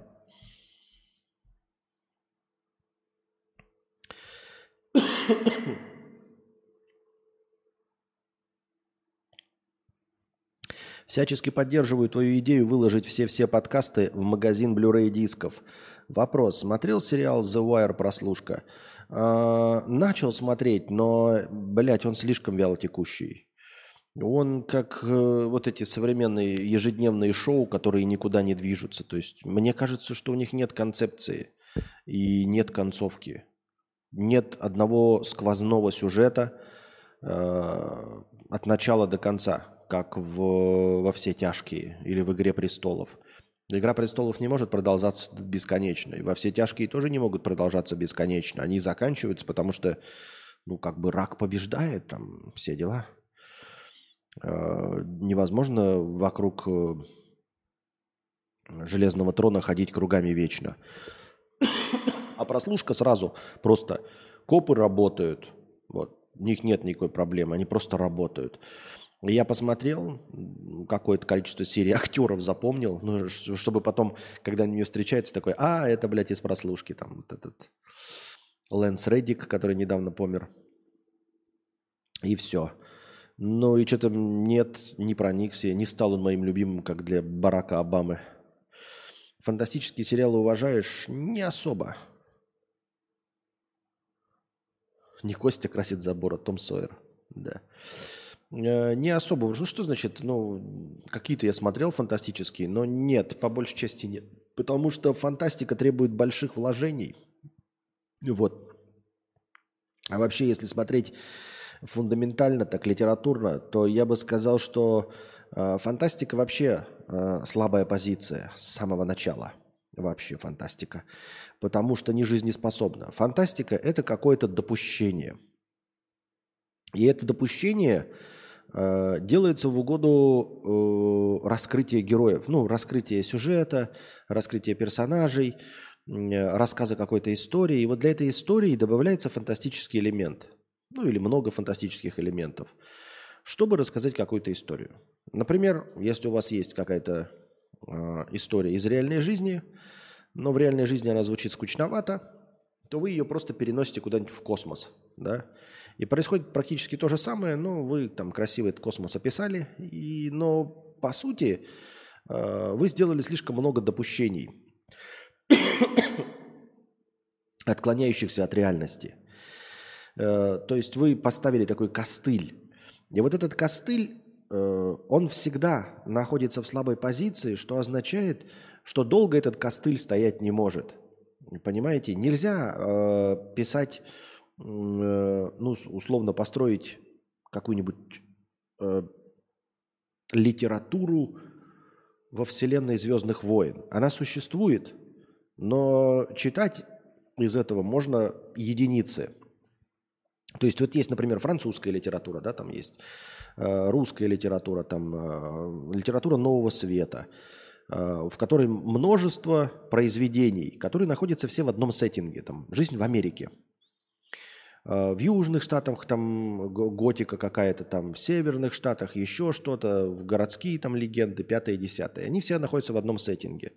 Всячески поддерживаю твою идею выложить все-все подкасты в магазин Blu-ray дисков. Вопрос. Смотрел сериал The Wire «Прослушка»? А, начал смотреть, но, блядь, он слишком вялотекущий. Он как э, вот эти современные ежедневные шоу, которые никуда не движутся. То есть мне кажется, что у них нет концепции и нет концовки. Нет одного сквозного сюжета э, от начала до конца, как в, во все тяжкие или в Игре престолов. Игра престолов не может продолжаться бесконечно. И во все тяжкие тоже не могут продолжаться бесконечно. Они заканчиваются, потому что, ну, как бы рак побеждает, там все дела. Э, невозможно вокруг э, железного трона ходить кругами вечно. А прослушка сразу просто копы работают, вот, у них нет никакой проблемы, они просто работают. Я посмотрел какое-то количество серий актеров, запомнил, ну, чтобы потом, когда они встречаются, такой, а, это, блядь, из прослушки, там, вот этот Лэнс Реддик, который недавно помер. И все. Ну и что-то нет, не проникся, не стал он моим любимым, как для Барака Обамы. Фантастические сериалы уважаешь? Не особо. Не Костя красит забор, а Том Сойер. Да. Э, не особо. Ну что значит, ну, какие-то я смотрел фантастические, но нет, по большей части нет. Потому что фантастика требует больших вложений. Вот. А вообще, если смотреть фундаментально, так литературно, то я бы сказал, что э, фантастика вообще э, слабая позиция с самого начала. Вообще фантастика. Потому что не жизнеспособна. Фантастика – это какое-то допущение. И это допущение э, делается в угоду э, раскрытия героев. Ну, раскрытия сюжета, раскрытия персонажей, э, рассказа какой-то истории. И вот для этой истории добавляется фантастический элемент. Ну, или много фантастических элементов. Чтобы рассказать какую-то историю. Например, если у вас есть какая-то э, история из реальной жизни, но в реальной жизни она звучит скучновато, то вы ее просто переносите куда-нибудь в космос. Да? И происходит практически то же самое, но вы там красиво этот космос описали, и, но по сути э, вы сделали слишком много допущений, отклоняющихся от реальности. Э, то есть вы поставили такой костыль. И вот этот костыль, э, он всегда находится в слабой позиции, что означает, что долго этот костыль стоять не может. Понимаете? Нельзя э, писать ну, условно построить какую-нибудь литературу во вселенной Звездных войн. Она существует, но читать из этого можно единицы. То есть вот есть, например, французская литература, да, там есть э, русская литература, там э, литература нового света, э, в которой множество произведений, которые находятся все в одном сеттинге, там жизнь в Америке, Э, в южных штатах там готика какая-то, там в северных штатах еще что-то, городские там легенды, пятое, десятое. Они все находятся в одном сеттинге.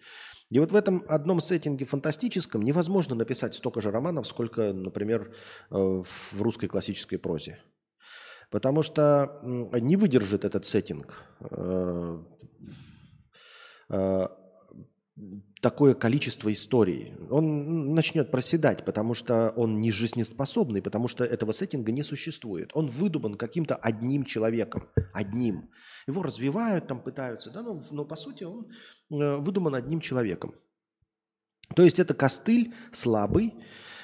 И вот в этом одном сеттинге фантастическом невозможно написать столько же романов, сколько, например, э, в русской классической прозе. Потому что не выдержит этот сеттинг э, такое количество историй. Он начнет проседать, потому что он не жизнеспособный, потому что этого сеттинга не существует. Он выдуман каким-то одним человеком, одним. Его развивают, там пытаются, да, но, но по сути он э, выдуман одним человеком. То есть это костыль слабый.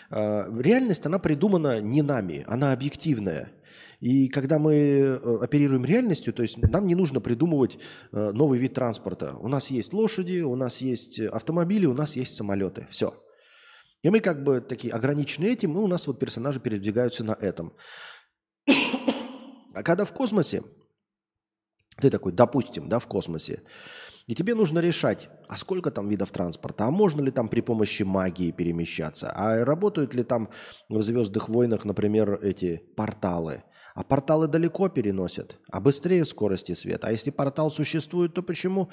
Э, реальность, она придумана не нами, она объективная. И когда мы э, оперируем реальностью, то есть нам не нужно придумывать э, новый вид транспорта. У нас есть лошади, у нас есть автомобили, у нас есть самолеты. Все. И мы как бы такие ограничены этим, и у нас вот персонажи передвигаются на этом. А когда в космосе, ты такой, допустим, да, в космосе, и тебе нужно решать, а сколько там видов транспорта, а можно ли там при помощи магии перемещаться, а работают ли там в «Звездных войнах», например, эти порталы, а порталы далеко переносят, а быстрее скорости света. А если портал существует, то почему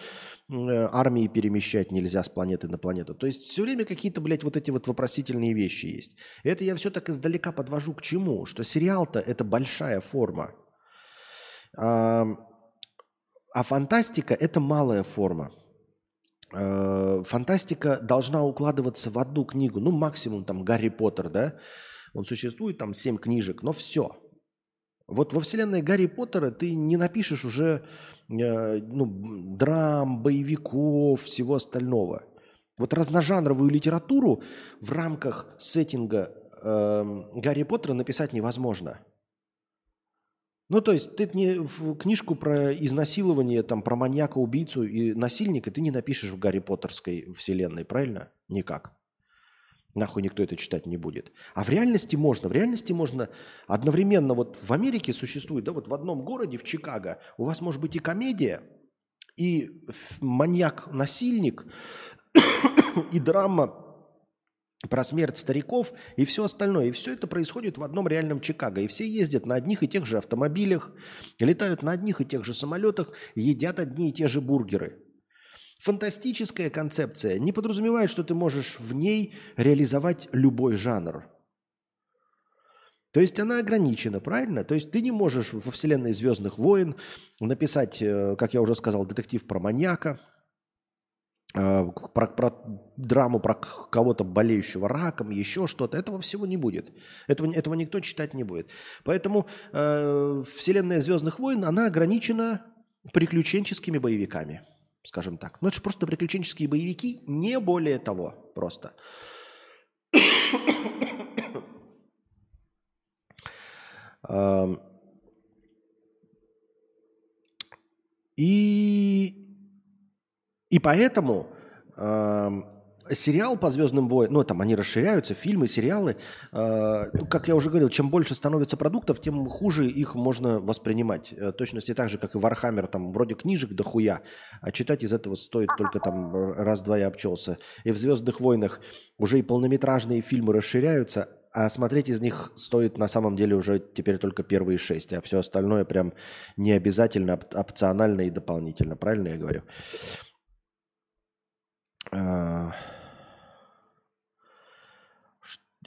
э, армии перемещать нельзя с планеты на планету? То есть все время какие-то, блядь, вот эти вот вопросительные вещи есть. Это я все так издалека подвожу к чему? Что сериал-то это большая форма. А, фантастика – это малая форма. Э, фантастика должна укладываться в одну книгу. Ну, максимум там Гарри Поттер, да? Он существует, там семь книжек, но все. Вот во вселенной Гарри Поттера ты не напишешь уже э, ну, драм, боевиков, всего остального. Вот разножанровую литературу в рамках сеттинга э, Гарри Поттера написать невозможно – ну, то есть ты не в книжку про изнасилование, там, про маньяка, убийцу и насильника ты не напишешь в Гарри Поттерской вселенной, правильно? Никак. Нахуй никто это читать не будет. А в реальности можно. В реальности можно одновременно, вот в Америке существует, да, вот в одном городе, в Чикаго, у вас может быть и комедия, и маньяк-насильник, и драма про смерть стариков и все остальное. И все это происходит в одном реальном Чикаго. И все ездят на одних и тех же автомобилях, летают на одних и тех же самолетах, едят одни и те же бургеры. Фантастическая концепция не подразумевает, что ты можешь в ней реализовать любой жанр. То есть она ограничена, правильно? То есть ты не можешь во вселенной Звездных войн написать, э, как я уже сказал, детектив про маньяка, про, про драму про кого-то болеющего раком, еще что-то. Этого всего не будет. Этого, этого никто читать не будет. Поэтому э, вселенная Звездных войн, она ограничена приключенческими боевиками, скажем так. Ну, это же просто приключенческие боевики, не более того просто. И и поэтому э, сериал по Звездным войнам, ну там они расширяются, фильмы, сериалы. Э, ну, как я уже говорил, чем больше становится продуктов, тем хуже их можно воспринимать. Э, точности так же, как и Warhammer, там вроде книжек до хуя, а читать из этого стоит только там раз-два и обчелся. И в Звездных войнах уже и полнометражные фильмы расширяются, а смотреть из них стоит на самом деле уже теперь только первые шесть, а все остальное прям не обязательно, опционально и дополнительно. Правильно я говорю? А,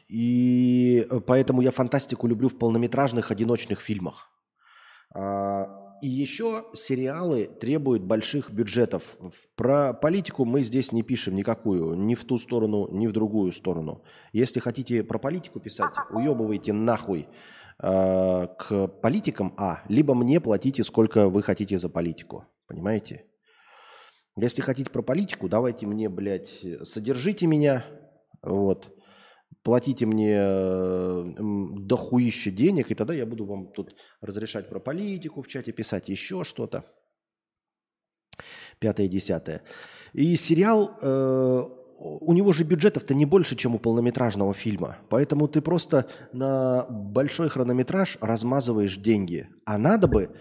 и поэтому я фантастику люблю в полнометражных одиночных фильмах. А, и еще сериалы требуют больших бюджетов. Про политику мы здесь не пишем никакую, ни в ту сторону, ни в другую сторону. Если хотите про политику писать, уебывайте нахуй э, к политикам, а, либо мне платите, сколько вы хотите за политику. Понимаете? Если хотите про политику, давайте мне, блядь, содержите меня, вот, платите мне дохуище денег, и тогда я буду вам тут разрешать про политику в чате писать, еще что-то. Пятое, десятое. И сериал, э, у него же бюджетов-то не больше, чем у полнометражного фильма. Поэтому ты просто на большой хронометраж размазываешь деньги. А надо бы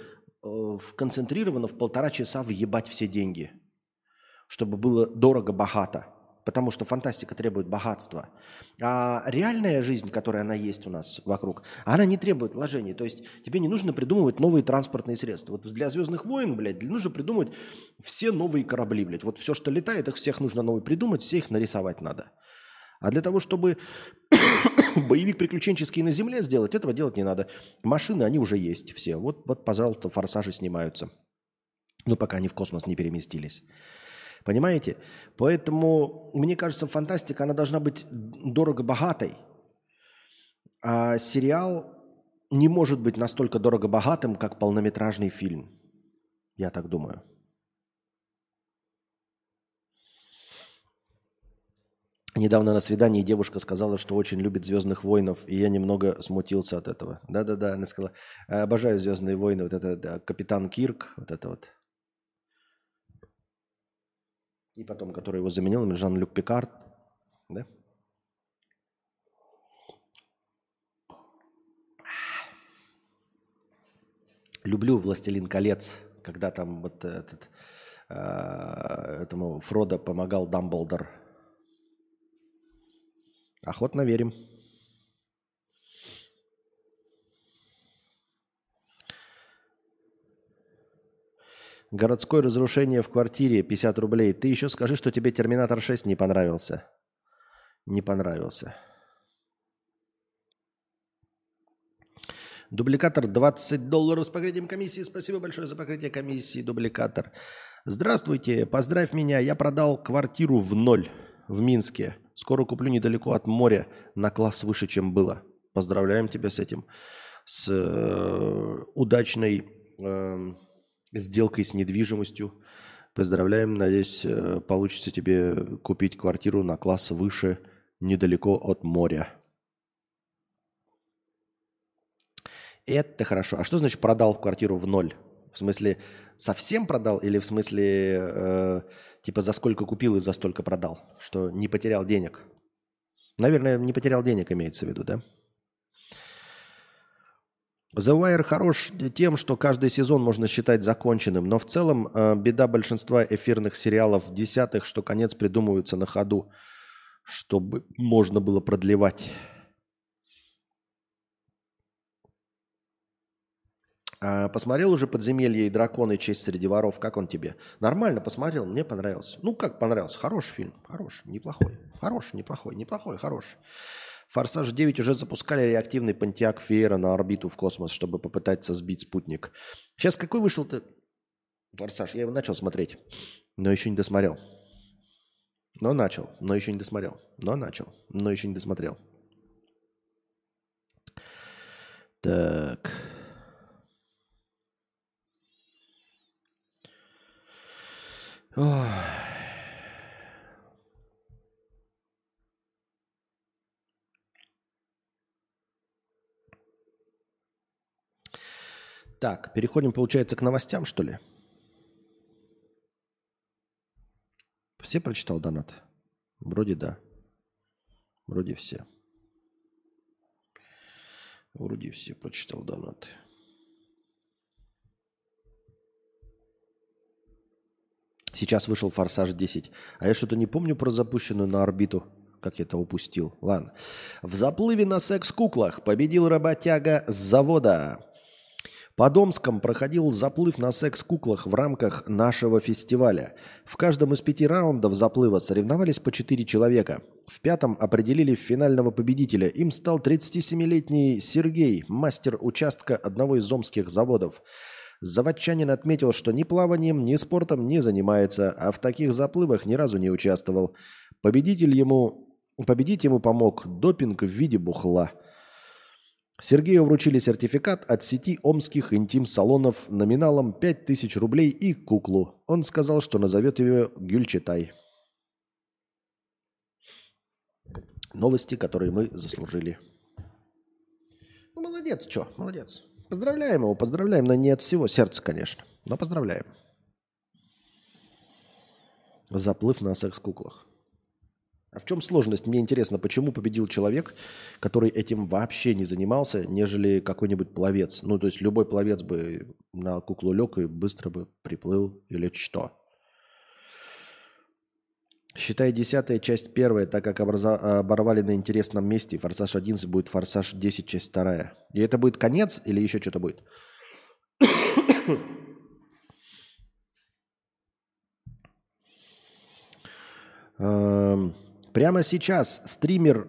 э, концентрированно в полтора часа въебать все деньги – чтобы было дорого-богато, потому что фантастика требует богатства. А реальная жизнь, которая она есть у нас вокруг, она не требует вложений. То есть тебе не нужно придумывать новые транспортные средства. Вот для «Звездных войн», блядь, нужно придумать все новые корабли, блядь. Вот все, что летает, их всех нужно новые придумать, все их нарисовать надо. А для того, чтобы боевик приключенческий на Земле сделать, этого делать не надо. Машины, они уже есть все. Вот, вот пожалуйста, форсажи снимаются. Ну, пока они в космос не переместились. Понимаете? Поэтому, мне кажется, фантастика, она должна быть дорого-богатой. А сериал не может быть настолько дорого-богатым, как полнометражный фильм. Я так думаю. Недавно на свидании девушка сказала, что очень любит Звездных войнов, и я немного смутился от этого. Да-да-да, она сказала, обожаю Звездные войны, вот это да, капитан Кирк, вот это вот. И потом, который его заменил, Жан-Люк Пикард. Да? Люблю «Властелин колец», когда там вот этот, э, этому Фродо помогал Дамблдор. Охотно верим. Городское разрушение в квартире 50 рублей. Ты еще скажи, что тебе Терминатор 6 не понравился. Не понравился. Дубликатор 20 долларов с покрытием комиссии. Спасибо большое за покрытие комиссии, дубликатор. Здравствуйте, поздравь меня. Я продал квартиру в ноль в Минске. Скоро куплю недалеко от моря на класс выше, чем было. Поздравляем тебя с этим. С э, удачной... Э, сделкой с недвижимостью. Поздравляем, надеюсь, э, получится тебе купить квартиру на класс выше, недалеко от моря. Это хорошо. А что значит продал квартиру в ноль? В смысле, совсем продал или в смысле, э, типа, за сколько купил и за столько продал? Что не потерял денег? Наверное, не потерял денег, имеется в виду, да? The Wire хорош тем, что каждый сезон можно считать законченным, но в целом э, беда большинства эфирных сериалов десятых, что конец придумывается на ходу, чтобы можно было продлевать. А посмотрел уже «Подземелье и драконы. Честь среди воров». Как он тебе? Нормально посмотрел, мне понравился. Ну, как понравился? Хороший фильм, хороший, неплохой. Хороший, неплохой, неплохой, хороший. Форсаж 9 уже запускали реактивный Понтиак Фиера на орбиту в космос, чтобы попытаться сбить спутник. Сейчас какой вышел-то Форсаж? Я его начал смотреть, но еще не досмотрел. Но начал, но еще не досмотрел. Но начал, но еще не досмотрел. Так. Ой. Так, переходим, получается, к новостям, что ли? Все прочитал донат? Вроде да. Вроде все. Вроде все прочитал донаты. Сейчас вышел «Форсаж 10». А я что-то не помню про запущенную на орбиту. Как я это упустил. Ладно. В заплыве на секс-куклах победил работяга с завода. По Домском проходил заплыв на секс-куклах в рамках нашего фестиваля. В каждом из пяти раундов заплыва соревновались по четыре человека. В пятом определили финального победителя. Им стал 37-летний Сергей, мастер участка одного из омских заводов. Заводчанин отметил, что ни плаванием, ни спортом не занимается, а в таких заплывах ни разу не участвовал. Победитель ему, победить ему помог допинг в виде бухла. Сергею вручили сертификат от сети омских интим-салонов номиналом 5000 рублей и куклу. Он сказал, что назовет ее Гюльчатай. Новости, которые мы заслужили. Ну, молодец, что, молодец. Поздравляем его, поздравляем, но не от всего сердца, конечно, но поздравляем. Заплыв на секс-куклах. А в чем сложность? Мне интересно, почему победил человек, который этим вообще не занимался, нежели какой-нибудь пловец? Ну, то есть любой пловец бы на куклу лег и быстро бы приплыл или что? Считай десятая часть первая, так как образа- оборвали на интересном месте. Форсаж 11 будет Форсаж 10, часть вторая. И это будет конец или еще что-то будет? Эм, Прямо сейчас стример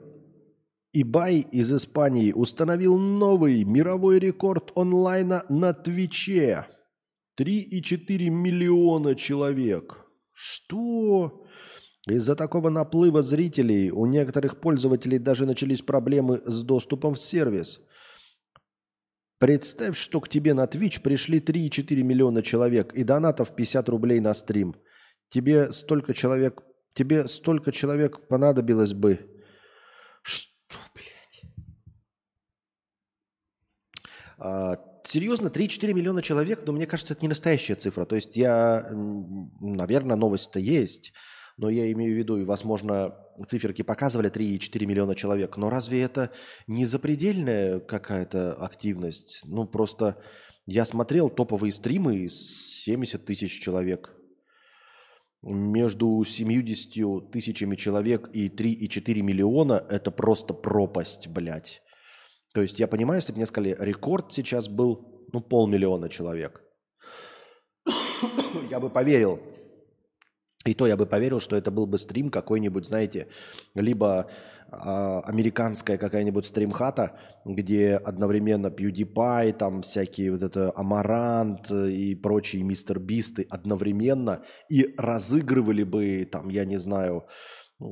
Ибай из Испании установил новый мировой рекорд онлайна на Твиче. 3,4 миллиона человек. Что? Из-за такого наплыва зрителей у некоторых пользователей даже начались проблемы с доступом в сервис. Представь, что к тебе на Twitch пришли 3,4 миллиона человек и донатов 50 рублей на стрим. Тебе столько человек, тебе столько человек понадобилось бы. Что, блядь? А, серьезно, 3-4 миллиона человек, но мне кажется, это не настоящая цифра. То есть я, наверное, новость-то есть, но я имею в виду, и, возможно, циферки показывали 3,4 миллиона человек, но разве это не запредельная какая-то активность? Ну, просто я смотрел топовые стримы, 70 тысяч человек. Между 70 тысячами человек и 3,4 миллиона – это просто пропасть, блядь. То есть я понимаю, если бы мне сказали, рекорд сейчас был, ну, полмиллиона человек. я бы поверил. И то я бы поверил, что это был бы стрим какой-нибудь, знаете, либо а, американская какая-нибудь стримхата, где одновременно PewDiePie, там всякие вот это Амарант и прочие Мистер Бисты одновременно и разыгрывали бы там, я не знаю,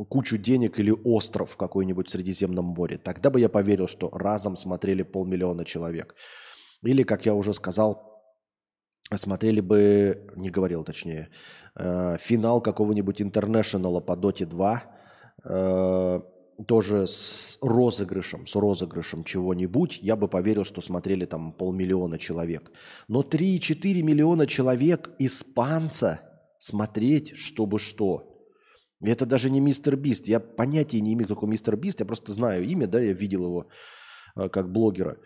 кучу денег или остров какой-нибудь в Средиземном море. Тогда бы я поверил, что разом смотрели полмиллиона человек. Или, как я уже сказал, смотрели бы, не говорил точнее, э, финал какого-нибудь интернешнала по Доте 2, э, тоже с розыгрышем, с розыгрышем чего-нибудь, я бы поверил, что смотрели там полмиллиона человек. Но 3-4 миллиона человек испанца смотреть, чтобы что. Это даже не мистер Бист. Я понятия не имею, кто такой мистер Бист. Я просто знаю имя, да, я видел его э, как блогера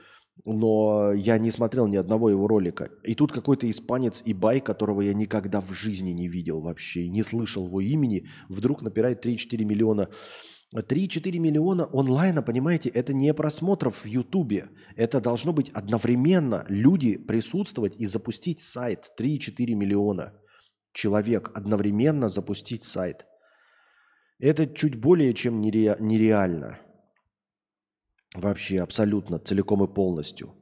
но я не смотрел ни одного его ролика. И тут какой-то испанец Ибай, которого я никогда в жизни не видел вообще, не слышал его имени, вдруг напирает 3-4 миллиона. 3-4 миллиона онлайна, понимаете, это не просмотров в Ютубе. Это должно быть одновременно люди присутствовать и запустить сайт. 3-4 миллиона человек одновременно запустить сайт. Это чуть более чем нере- нереально. Вообще, абсолютно, целиком и полностью.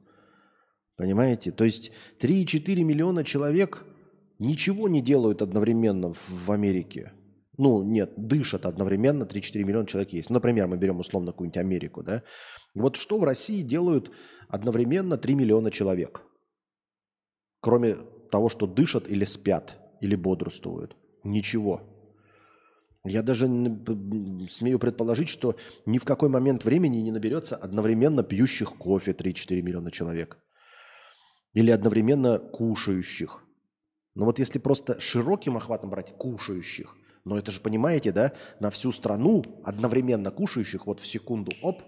Понимаете? То есть 3,4 миллиона человек ничего не делают одновременно в, в Америке. Ну, нет, дышат одновременно, 3-4 миллиона человек есть. Например, мы берем условно какую-нибудь Америку, да? Вот что в России делают одновременно 3 миллиона человек? Кроме того, что дышат или спят, или бодрствуют. Ничего. Я даже смею предположить, что ни в какой момент времени не наберется одновременно пьющих кофе 3-4 миллиона человек. Или одновременно кушающих. Но вот если просто широким охватом брать кушающих, Но это же, понимаете, да, на всю страну одновременно кушающих вот в секунду, оп,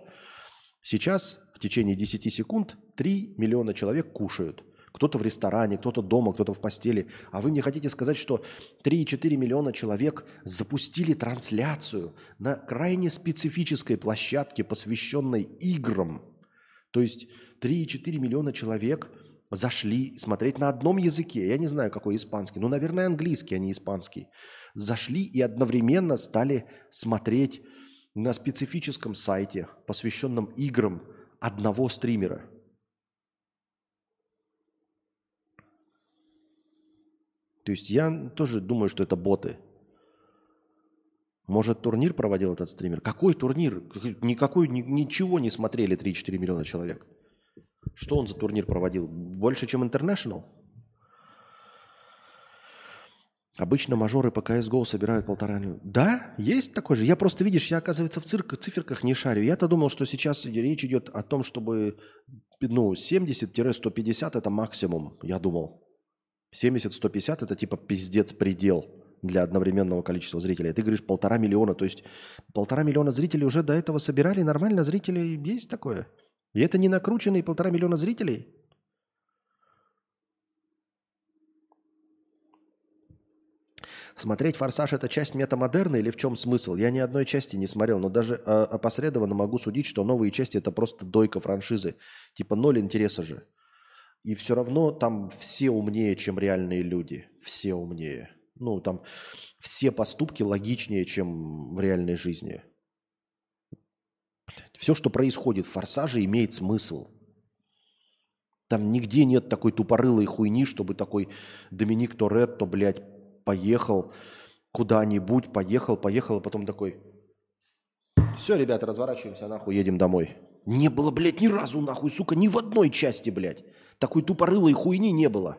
сейчас в течение 10 секунд 3 миллиона человек кушают. Кто-то в ресторане, кто-то дома, кто-то в постели. А вы мне хотите сказать, что 3,4 миллиона человек запустили трансляцию на крайне специфической площадке, посвященной играм. То есть 3,4 миллиона человек зашли смотреть на одном языке. Я не знаю, какой испанский. Ну, наверное, английский, а не испанский зашли и одновременно стали смотреть на специфическом сайте, посвященном играм одного стримера. То есть я тоже думаю, что это боты. Может, турнир проводил этот стример? Какой турнир? Никакой, ни, ничего не смотрели 3-4 миллиона человек. Что он за турнир проводил? Больше, чем International? Обычно мажоры по CSGO собирают полтора миллиона. Да, есть такой же. Я просто, видишь, я, оказывается, в цирк, циферках не шарю. Я-то думал, что сейчас речь идет о том, чтобы ну, 70-150 это максимум, я думал. 70-150 это типа пиздец предел для одновременного количества зрителей. А ты говоришь полтора миллиона. То есть полтора миллиона зрителей уже до этого собирали. Нормально, зрителей есть такое. И это не накрученные полтора миллиона зрителей? Смотреть «Форсаж» – это часть метамодерна или в чем смысл? Я ни одной части не смотрел, но даже э, опосредованно могу судить, что новые части – это просто дойка франшизы. Типа ноль интереса же. И все равно там все умнее, чем реальные люди. Все умнее. Ну, там все поступки логичнее, чем в реальной жизни. Все, что происходит в «Форсаже», имеет смысл. Там нигде нет такой тупорылой хуйни, чтобы такой Доминик Торетто, блядь, поехал куда-нибудь, поехал, поехал, а потом такой, все, ребята, разворачиваемся, нахуй, едем домой. Не было, блядь, ни разу, нахуй, сука, ни в одной части, блядь. Такой тупорылой хуйни не было.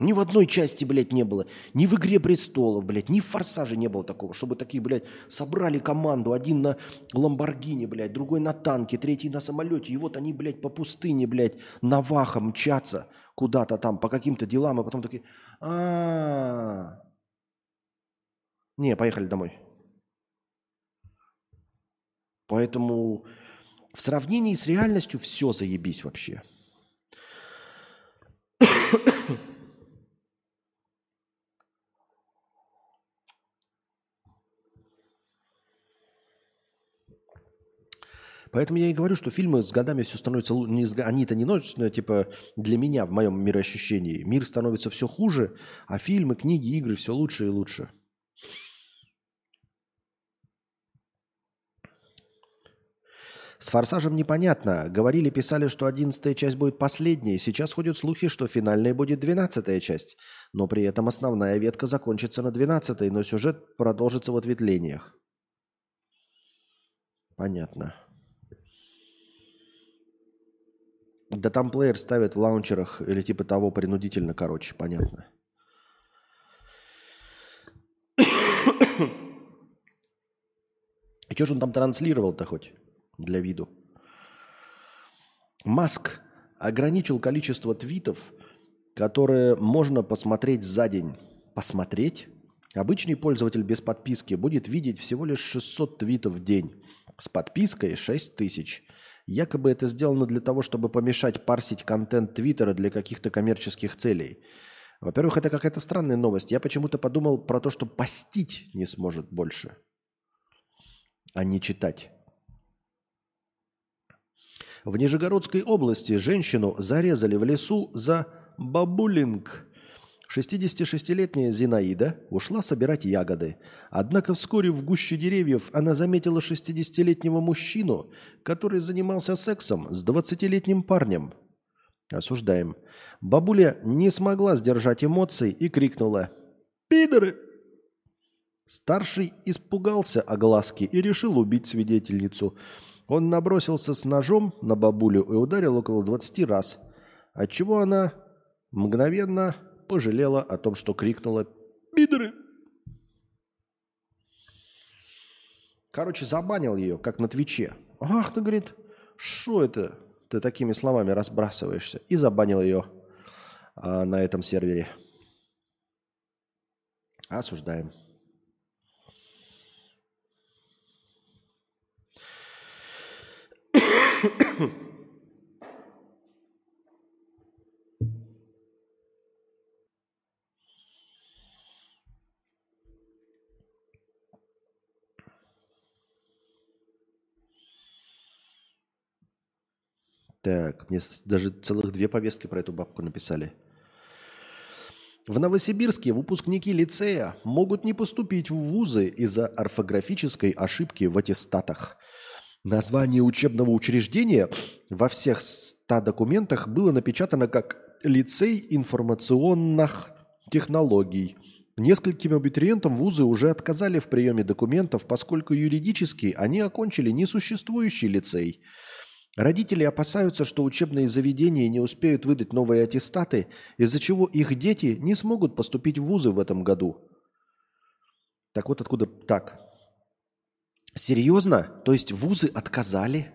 Ни в одной части, блядь, не было. Ни в «Игре престолов», блядь, ни в «Форсаже» не было такого, чтобы такие, блядь, собрали команду. Один на «Ламборгини», блядь, другой на танке, третий на самолете. И вот они, блядь, по пустыне, блядь, на ваха мчатся куда-то там по каким-то делам, а потом такие, а, не, поехали домой. Поэтому в сравнении с реальностью все заебись вообще. Поэтому я и говорю, что фильмы с годами все становятся лучше. Они-то не носят, но, типа, для меня, в моем мироощущении, мир становится все хуже, а фильмы, книги, игры все лучше и лучше. С «Форсажем» непонятно. Говорили, писали, что одиннадцатая часть будет последней. Сейчас ходят слухи, что финальная будет двенадцатая часть. Но при этом основная ветка закончится на двенадцатой, но сюжет продолжится в ответвлениях. Понятно. Да там плеер ставят в лаунчерах или типа того принудительно, короче, понятно. И что же он там транслировал-то хоть для виду? Маск ограничил количество твитов, которые можно посмотреть за день. Посмотреть? Обычный пользователь без подписки будет видеть всего лишь 600 твитов в день. С подпиской 6000. Якобы это сделано для того, чтобы помешать парсить контент Твиттера для каких-то коммерческих целей. Во-первых, это какая-то странная новость. Я почему-то подумал про то, что постить не сможет больше, а не читать. В Нижегородской области женщину зарезали в лесу за бабулинг – 66-летняя Зинаида ушла собирать ягоды. Однако вскоре в гуще деревьев она заметила 60-летнего мужчину, который занимался сексом с 20-летним парнем. Осуждаем. Бабуля не смогла сдержать эмоций и крикнула «Пидоры!». Старший испугался огласки и решил убить свидетельницу. Он набросился с ножом на бабулю и ударил около 20 раз, отчего она мгновенно пожалела о том, что крикнула «Пидоры!». Короче, забанил ее, как на Твиче. Ах, ты, говорит, что это? Ты такими словами разбрасываешься. И забанил ее а, на этом сервере. Осуждаем. Так, мне даже целых две повестки про эту бабку написали. В Новосибирске выпускники лицея могут не поступить в вузы из-за орфографической ошибки в аттестатах. Название учебного учреждения во всех 100 документах было напечатано как «Лицей информационных технологий». Нескольким абитуриентам вузы уже отказали в приеме документов, поскольку юридически они окончили несуществующий лицей – Родители опасаются, что учебные заведения не успеют выдать новые аттестаты, из-за чего их дети не смогут поступить в вузы в этом году. Так вот откуда так. Серьезно? То есть вузы отказали?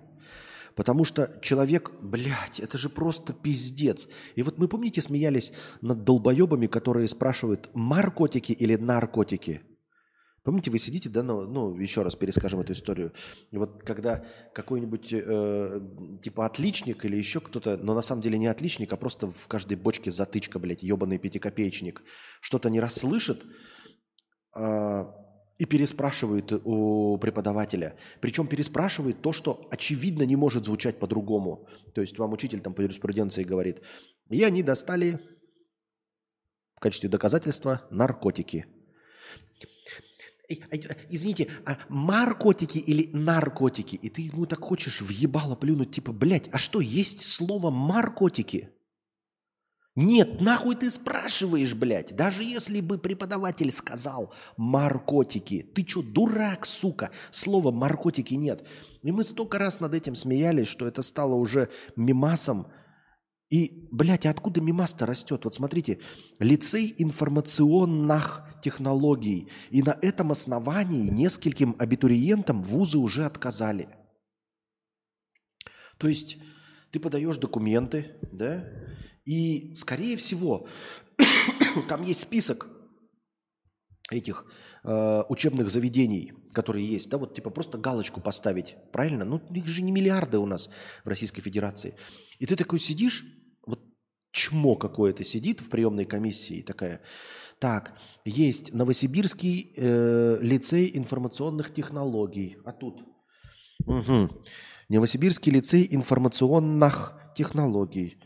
Потому что человек, блядь, это же просто пиздец. И вот мы, помните, смеялись над долбоебами, которые спрашивают, наркотики или наркотики? Помните, вы сидите, да, ну, ну еще раз перескажем эту историю. И вот когда какой-нибудь э, типа отличник или еще кто-то, но на самом деле не отличник, а просто в каждой бочке затычка, блядь, ебаный пятикопеечник, что-то не расслышит э, и переспрашивает у преподавателя. Причем переспрашивает то, что очевидно не может звучать по-другому. То есть вам учитель там по юриспруденции говорит, и они достали в качестве доказательства наркотики – извините, а наркотики или наркотики? И ты ему так хочешь въебало плюнуть, типа, блядь, а что, есть слово наркотики? Нет, нахуй ты спрашиваешь, блядь? Даже если бы преподаватель сказал наркотики, ты что, дурак, сука? Слова наркотики нет. И мы столько раз над этим смеялись, что это стало уже мимасом, и, блядь, а откуда мимас-то растет? Вот смотрите, лицей информационных технологий. И на этом основании нескольким абитуриентам вузы уже отказали. То есть ты подаешь документы, да, и, скорее всего, там есть список этих э, учебных заведений, которые есть, да, вот типа просто галочку поставить, правильно? Ну, их же не миллиарды у нас в Российской Федерации. И ты такой сидишь, вот чмо какое-то сидит в приемной комиссии такая, так, есть Новосибирский э, лицей информационных технологий, а тут угу. Новосибирский лицей информационных технологий.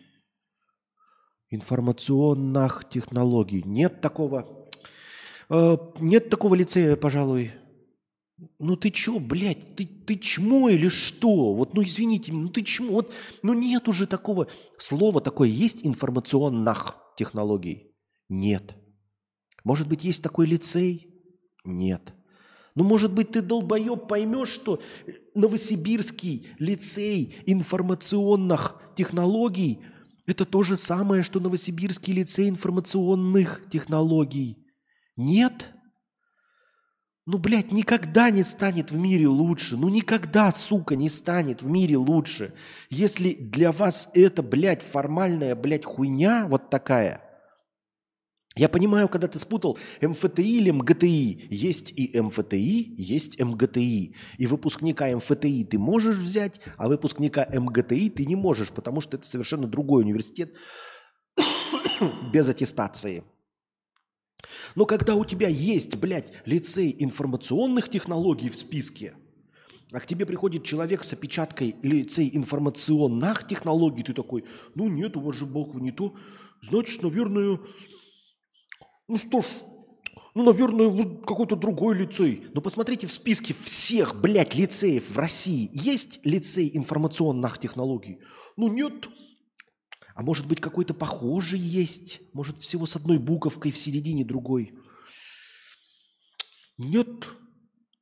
Информационных технологий. Нет такого. Э, нет такого лицея, пожалуй. Ну ты чё, блядь, ты, ты чмо или что? Вот, ну извините, ну ты чмо? Вот, ну нет уже такого. Слово такое есть информационных технологий? Нет. Может быть, есть такой лицей? Нет. Ну, может быть, ты, долбоеб, поймешь, что Новосибирский лицей информационных технологий – это то же самое, что Новосибирский лицей информационных технологий. Нет? Ну, блядь, никогда не станет в мире лучше. Ну, никогда, сука, не станет в мире лучше. Если для вас это, блядь, формальная, блядь, хуйня вот такая. Я понимаю, когда ты спутал МФТИ или МГТИ. Есть и МФТИ, есть МГТИ. И выпускника МФТИ ты можешь взять, а выпускника МГТИ ты не можешь, потому что это совершенно другой университет без аттестации. Но когда у тебя есть, блядь, лицей информационных технологий в списке, а к тебе приходит человек с опечаткой лицей информационных технологий, ты такой, ну нет, у вас же буква не то, значит, наверное, ну что ж, ну, наверное, какой-то другой лицей. Но посмотрите в списке всех, блядь, лицеев в России. Есть лицей информационных технологий? Ну, нет. А может быть, какой-то похожий есть? Может, всего с одной буковкой в середине другой? Нет.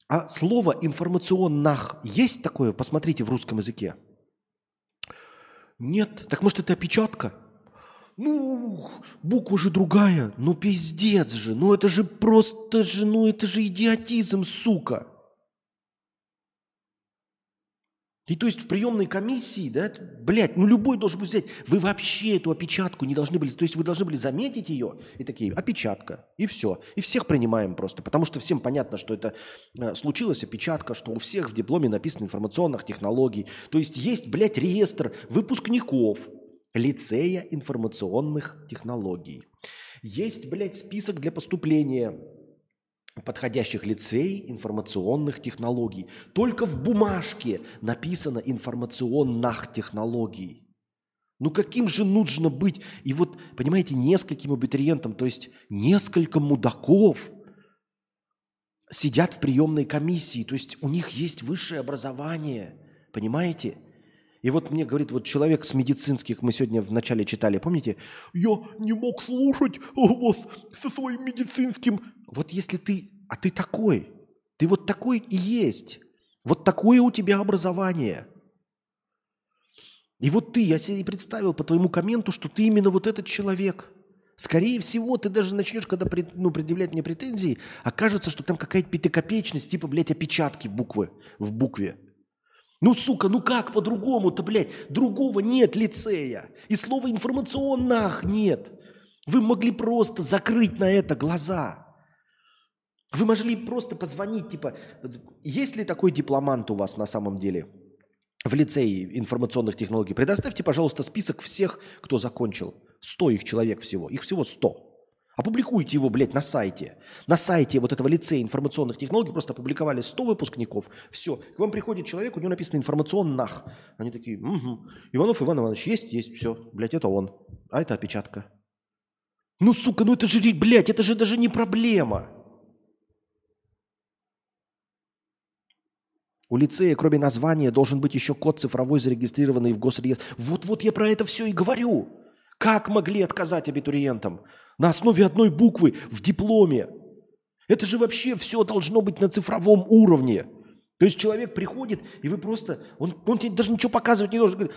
А слово информационных есть такое? Посмотрите в русском языке. Нет. Так может, это опечатка? Ну, буква же другая. Ну, пиздец же. Ну, это же просто же, ну, это же идиотизм, сука. И то есть в приемной комиссии, да, блядь, ну любой должен был взять. Вы вообще эту опечатку не должны были, то есть вы должны были заметить ее и такие, опечатка, и все. И всех принимаем просто, потому что всем понятно, что это э, случилась опечатка, что у всех в дипломе написано информационных технологий. То есть есть, блядь, реестр выпускников лицея информационных технологий. Есть, блядь, список для поступления подходящих лицей информационных технологий. Только в бумажке написано информационных технологий. Ну каким же нужно быть? И вот, понимаете, нескольким абитуриентам, то есть несколько мудаков сидят в приемной комиссии, то есть у них есть высшее образование, понимаете? И вот мне говорит, вот человек с медицинских, мы сегодня в начале читали, помните? Я не мог слушать вас со своим медицинским. Вот если ты, а ты такой, ты вот такой и есть. Вот такое у тебя образование. И вот ты, я себе представил по твоему комменту, что ты именно вот этот человек. Скорее всего, ты даже начнешь, когда ну, предъявлять мне претензии, окажется, что там какая-то пятикопеечность, типа, блядь, опечатки буквы в букве. Ну, сука, ну как по-другому-то, блядь? Другого нет лицея. И слова информационных нет. Вы могли просто закрыть на это глаза. Вы могли просто позвонить, типа, есть ли такой дипломант у вас на самом деле в лицее информационных технологий? Предоставьте, пожалуйста, список всех, кто закончил. Сто их человек всего. Их всего сто. Опубликуйте его, блядь, на сайте. На сайте вот этого лицея информационных технологий просто опубликовали 100 выпускников. Все. К вам приходит человек, у него написано информационных. Они такие, угу. Иванов Иван Иванович, есть, есть, все. Блядь, это он. А это опечатка. Ну, сука, ну это же, блядь, это же даже не проблема. У лицея, кроме названия, должен быть еще код цифровой, зарегистрированный в госреестре. Вот-вот я про это все и говорю. Как могли отказать абитуриентам? На основе одной буквы в дипломе. Это же вообще все должно быть на цифровом уровне. То есть человек приходит, и вы просто... Он, он тебе даже ничего показывать не должен.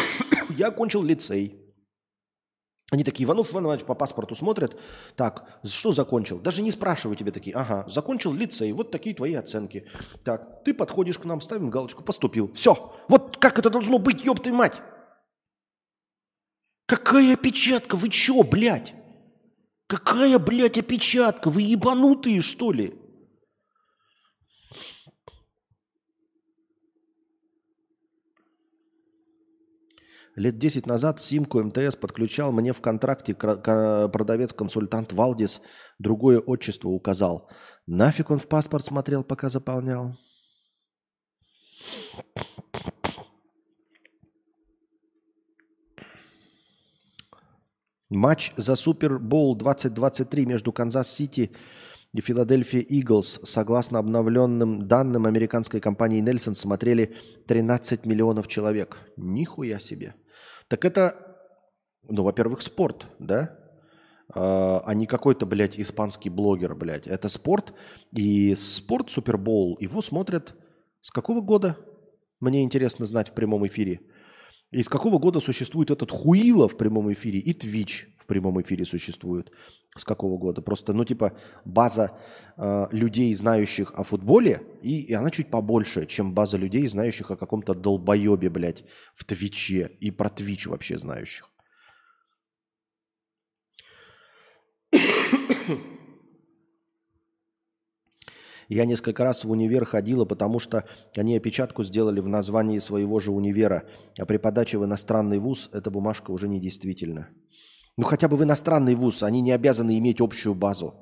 Я окончил лицей. Они такие, Иванов Иван Иванович по паспорту смотрят. Так, что закончил? Даже не спрашивают тебе такие. Ага, закончил лицей, вот такие твои оценки. Так, ты подходишь к нам, ставим галочку, поступил. Все. Вот как это должно быть, ёб ты мать? Какая опечатка? Вы чё, блядь? Какая, блядь, опечатка? Вы ебанутые, что ли? Лет 10 назад симку МТС подключал мне в контракте продавец-консультант Валдис, другое отчество указал. Нафиг он в паспорт смотрел, пока заполнял? Матч за Супербол 2023 между Канзас-Сити и Филадельфия Иглс, согласно обновленным данным американской компании Nielsen, смотрели 13 миллионов человек. Нихуя себе. Так это, ну, во-первых, спорт, да? А, а не какой-то, блядь, испанский блогер, блядь. Это спорт. И спорт Супербол, его смотрят с какого года? Мне интересно знать в прямом эфире. Из какого года существует этот Хуила в прямом эфире и Twitch в прямом эфире существует? С какого года? Просто, ну, типа, база э, людей, знающих о футболе, и, и она чуть побольше, чем база людей, знающих о каком-то долбоебе, блядь, в Твиче и про Твич вообще знающих. Я несколько раз в универ ходила, потому что они опечатку сделали в названии своего же универа, а при подаче в иностранный вуз эта бумажка уже не действительна. Ну хотя бы в иностранный вуз, они не обязаны иметь общую базу.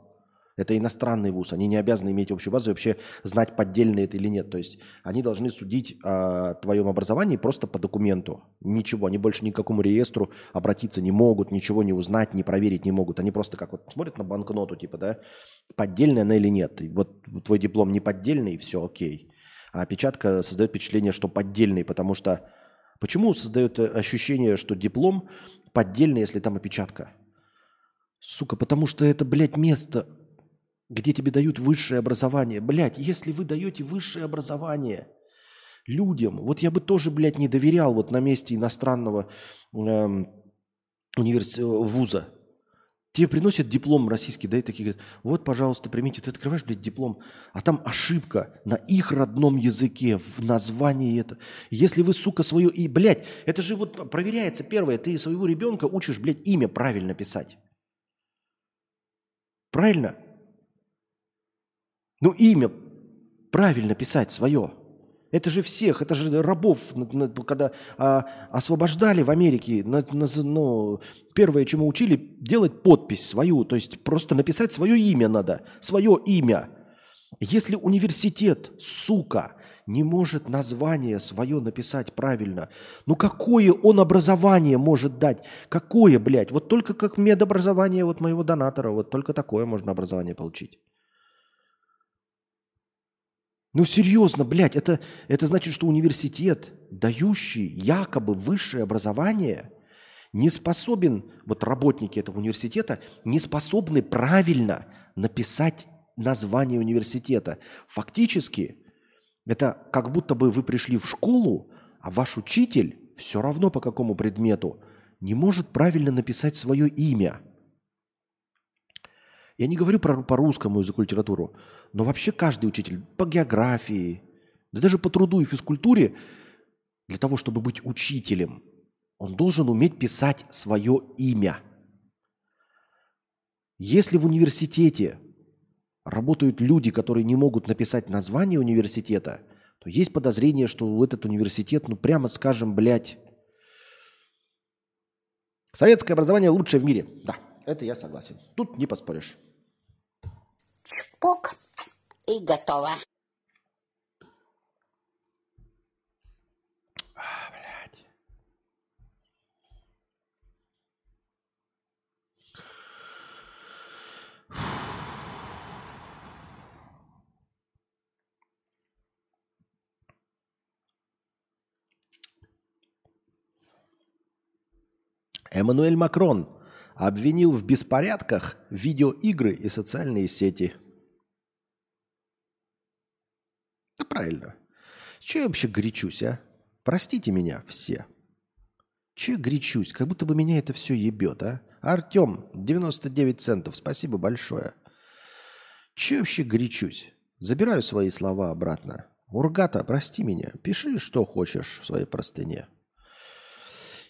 Это иностранный вуз, они не обязаны иметь общую базу и вообще знать, поддельно это или нет. То есть они должны судить о твоем образовании просто по документу. Ничего, они больше ни к какому реестру обратиться не могут, ничего не узнать, не проверить не могут. Они просто как вот смотрят на банкноту, типа, да, поддельная она или нет. Вот твой диплом не поддельный, все окей. А опечатка создает впечатление, что поддельный, потому что... Почему создает ощущение, что диплом поддельный, если там опечатка? Сука, потому что это, блядь, место где тебе дают высшее образование. Блядь, если вы даете высшее образование людям, вот я бы тоже, блядь, не доверял вот на месте иностранного эм, университета, вуза. Тебе приносят диплом российский, да, и такие говорят, вот, пожалуйста, примите. Ты открываешь, блядь, диплом, а там ошибка на их родном языке, в названии это. Если вы, сука, свое... И, блядь, это же вот проверяется первое. Ты своего ребенка учишь, блядь, имя правильно писать. Правильно? Ну, имя правильно писать свое. Это же всех, это же рабов, когда а, освобождали в Америке, на, на, ну, первое, чему учили, делать подпись свою, то есть просто написать свое имя надо, свое имя. Если университет, сука, не может название свое написать правильно, ну какое он образование может дать? Какое, блядь? Вот только как медобразование вот моего донатора, вот только такое можно образование получить. Ну серьезно, блядь, это, это значит, что университет, дающий якобы высшее образование, не способен, вот работники этого университета, не способны правильно написать название университета. Фактически, это как будто бы вы пришли в школу, а ваш учитель, все равно по какому предмету, не может правильно написать свое имя – я не говорю про, по русскому языку литературу, но вообще каждый учитель по географии, да даже по труду и физкультуре, для того, чтобы быть учителем, он должен уметь писать свое имя. Если в университете работают люди, которые не могут написать название университета, то есть подозрение, что этот университет, ну прямо скажем, блядь, советское образование лучшее в мире. Да, это я согласен. Тут не поспоришь. Чпок и готово. А, блядь. Эммануэль Макрон обвинил в беспорядках видеоигры и социальные сети. Да правильно. Че я вообще горячусь, а? Простите меня все. Че я горячусь? Как будто бы меня это все ебет, а? Артем, 99 центов, спасибо большое. Че я вообще горячусь? Забираю свои слова обратно. Ургата, прости меня. Пиши, что хочешь в своей простыне.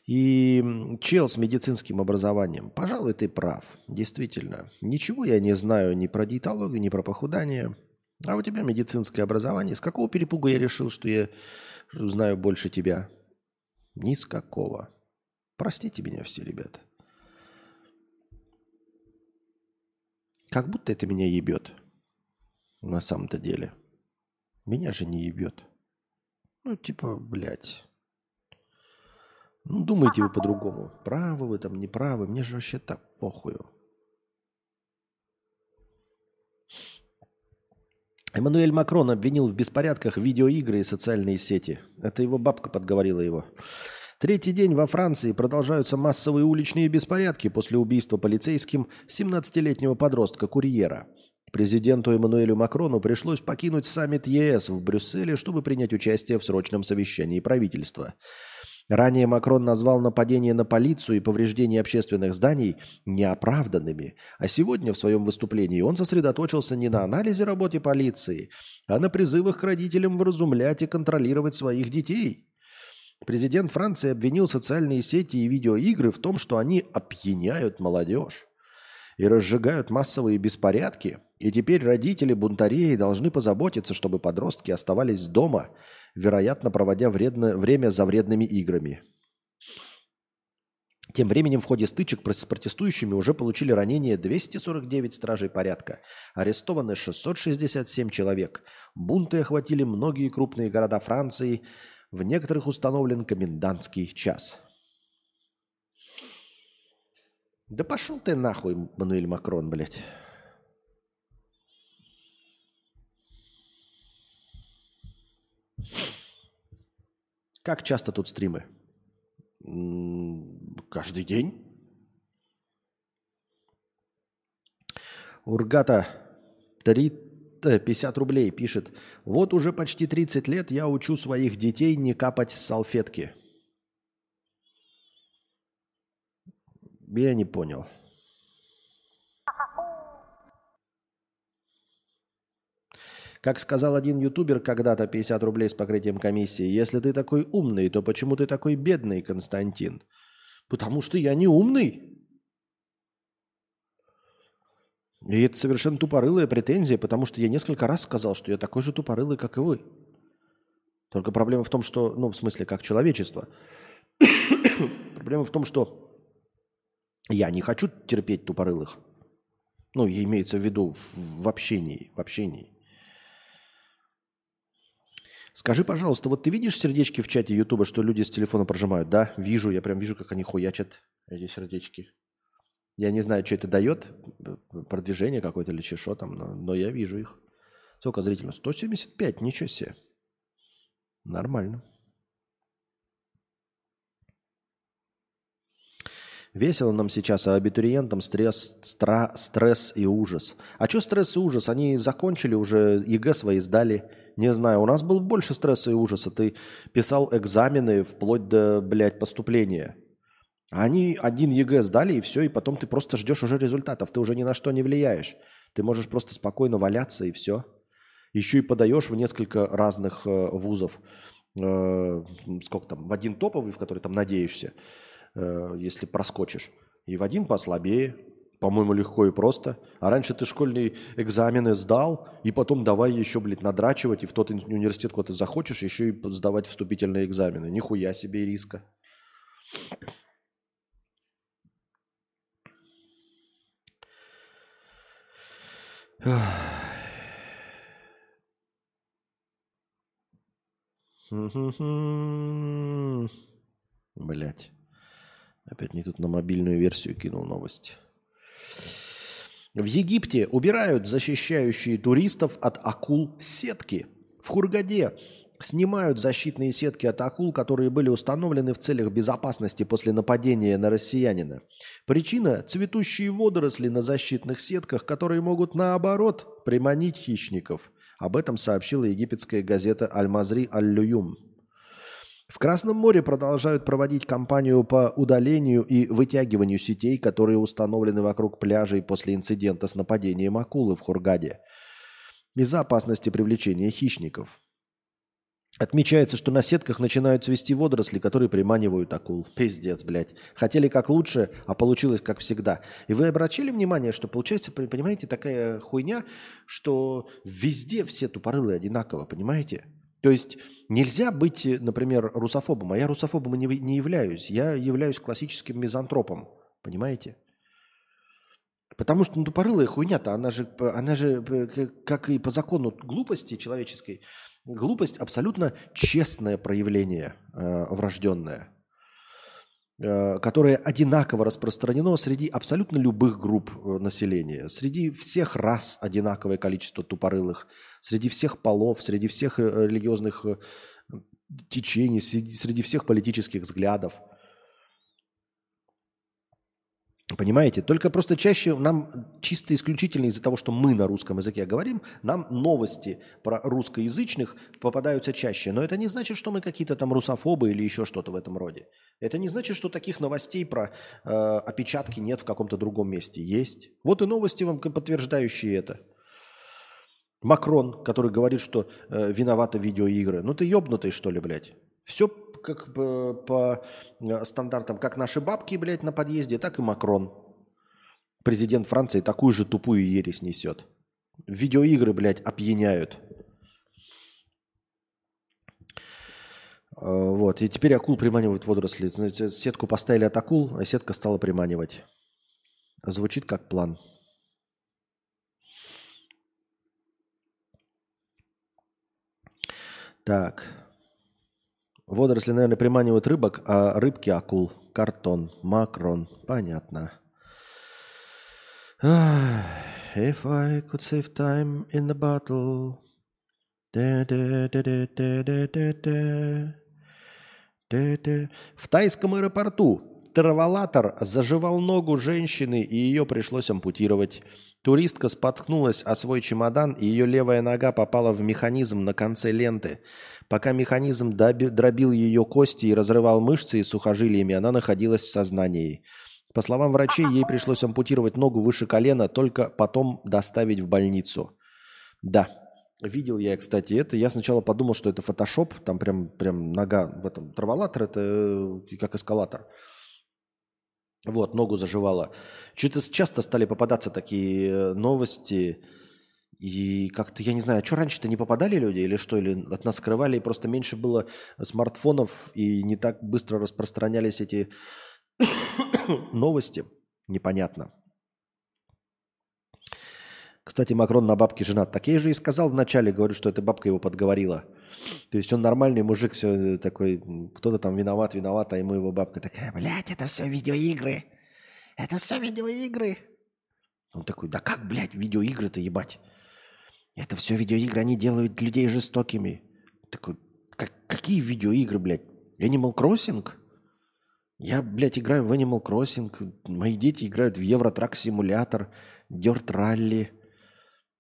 И чел с медицинским образованием. Пожалуй, ты прав. Действительно. Ничего я не знаю ни про диетологию, ни про похудание. А у тебя медицинское образование. С какого перепуга я решил, что я знаю больше тебя? Ни с какого. Простите меня все, ребята. Как будто это меня ебет. На самом-то деле. Меня же не ебет. Ну, типа, блядь. Ну, думайте вы по-другому. Правы вы там, не правы. Мне же вообще так похую. Эммануэль Макрон обвинил в беспорядках видеоигры и социальные сети. Это его бабка подговорила его. Третий день во Франции продолжаются массовые уличные беспорядки после убийства полицейским 17-летнего подростка-курьера. Президенту Эммануэлю Макрону пришлось покинуть саммит ЕС в Брюсселе, чтобы принять участие в срочном совещании правительства. Ранее Макрон назвал нападение на полицию и повреждение общественных зданий неоправданными, а сегодня в своем выступлении он сосредоточился не на анализе работы полиции, а на призывах к родителям вразумлять и контролировать своих детей. Президент Франции обвинил социальные сети и видеоигры в том, что они опьяняют молодежь и разжигают массовые беспорядки, и теперь родители бунтарей должны позаботиться, чтобы подростки оставались дома – вероятно, проводя вредно, время за вредными играми. Тем временем в ходе стычек с протестующими уже получили ранения 249 стражей порядка, арестованы 667 человек. Бунты охватили многие крупные города Франции, в некоторых установлен комендантский час. Да пошел ты нахуй, Мануэль Макрон, блядь. Как часто тут стримы? Каждый день. Ургата 3, 50 рублей пишет. Вот уже почти 30 лет я учу своих детей не капать с салфетки. Я не понял. Как сказал один ютубер когда-то 50 рублей с покрытием комиссии, если ты такой умный, то почему ты такой бедный, Константин? Потому что я не умный. И это совершенно тупорылая претензия, потому что я несколько раз сказал, что я такой же тупорылый, как и вы. Только проблема в том, что, ну, в смысле, как человечество. проблема в том, что я не хочу терпеть тупорылых. Ну, имеется в виду в, общении, в общении. Скажи, пожалуйста, вот ты видишь сердечки в чате Ютуба, что люди с телефона прожимают? Да, вижу, я прям вижу, как они хуячат эти сердечки. Я не знаю, что это дает, продвижение какое-то или что там, но, но я вижу их. Сколько зрителей? 175, ничего себе. Нормально. Весело нам сейчас, а абитуриентам стресс, стра, стресс и ужас. А что стресс и ужас? Они закончили уже, ЕГЭ свои сдали. Не знаю, у нас было больше стресса и ужаса. Ты писал экзамены вплоть до, блядь, поступления. Они один ЕГЭ сдали, и все, и потом ты просто ждешь уже результатов. Ты уже ни на что не влияешь. Ты можешь просто спокойно валяться, и все. Еще и подаешь в несколько разных э, вузов. Э, сколько там? В один топовый, в который там надеешься Э, если проскочишь. И в один послабее, по-моему, легко и просто. А раньше ты школьные экзамены сдал, и потом давай еще, блядь, надрачивать, и в тот университет, куда ты захочешь, еще и сдавать вступительные экзамены. Нихуя себе риска. Блять. Опять не тут на мобильную версию кинул новость. В Египте убирают защищающие туристов от акул сетки. В Хургаде снимают защитные сетки от акул, которые были установлены в целях безопасности после нападения на россиянина. Причина – цветущие водоросли на защитных сетках, которые могут, наоборот, приманить хищников. Об этом сообщила египетская газета «Аль-Мазри Аль-Лююм». В Красном море продолжают проводить кампанию по удалению и вытягиванию сетей, которые установлены вокруг пляжей после инцидента с нападением акулы в Хургаде из-за опасности привлечения хищников. Отмечается, что на сетках начинают цвести водоросли, которые приманивают акул. Пиздец, блядь. Хотели как лучше, а получилось как всегда. И вы обратили внимание, что получается, понимаете, такая хуйня, что везде все тупорылые одинаково, понимаете? То есть нельзя быть, например, русофобом, а я русофобом не, не являюсь. Я являюсь классическим мизантропом, понимаете? Потому что ну, тупорылая хуйня-то, она же, она же, как и по закону глупости человеческой, глупость абсолютно честное проявление э, врожденное. Э, которое одинаково распространено среди абсолютно любых групп э, населения, среди всех рас одинаковое количество тупорылых, среди всех полов, среди всех э, религиозных течений, среди, среди всех политических взглядов – Понимаете? Только просто чаще нам чисто исключительно из-за того, что мы на русском языке говорим, нам новости про русскоязычных попадаются чаще. Но это не значит, что мы какие-то там русофобы или еще что-то в этом роде. Это не значит, что таких новостей про э, опечатки нет в каком-то другом месте. Есть. Вот и новости вам подтверждающие это. Макрон, который говорит, что э, виноваты видеоигры. Ну ты ебнутый, что ли, блядь? Все как бы по э, стандартам, как наши бабки, блядь, на подъезде, так и Макрон. Президент Франции такую же тупую ересь несет. Видеоигры, блядь, опьяняют. Э, вот, и теперь акул приманивают водоросли. Знаете, сетку поставили от акул, а сетка стала приманивать. Звучит как план. Так. Водоросли, наверное, приманивают рыбок, а рыбки – акул. Картон, макрон. Понятно. If I could save time in the bottle. В тайском аэропорту траволатор заживал ногу женщины, и ее пришлось ампутировать. Туристка споткнулась о свой чемодан, и ее левая нога попала в механизм на конце ленты. Пока механизм дробил ее кости и разрывал мышцы и сухожилиями, она находилась в сознании. По словам врачей, ей пришлось ампутировать ногу выше колена, только потом доставить в больницу. Да, Видел я, кстати, это. Я сначала подумал, что это фотошоп. Там прям, прям нога в этом. Траволатор это э, как эскалатор. Вот, ногу заживала. Что-то часто стали попадаться такие э, новости. И как-то, я не знаю, а что раньше-то не попадали люди или что? Или от нас скрывали, и просто меньше было смартфонов, и не так быстро распространялись эти новости. Непонятно. Кстати, Макрон на бабке женат. Так я же и сказал вначале, говорю, что эта бабка его подговорила. То есть он нормальный мужик, все такой, кто-то там виноват, виноват, а ему его бабка такая, блядь, это все видеоигры. Это все видеоигры. Он такой, да как, блядь, видеоигры-то ебать? Это все видеоигры, они делают людей жестокими. Такой, как, какие видеоигры, блядь? Animal Crossing? Я, блядь, играю в Animal Crossing. Мои дети играют в Евротрак симулятор, Dirt Rally.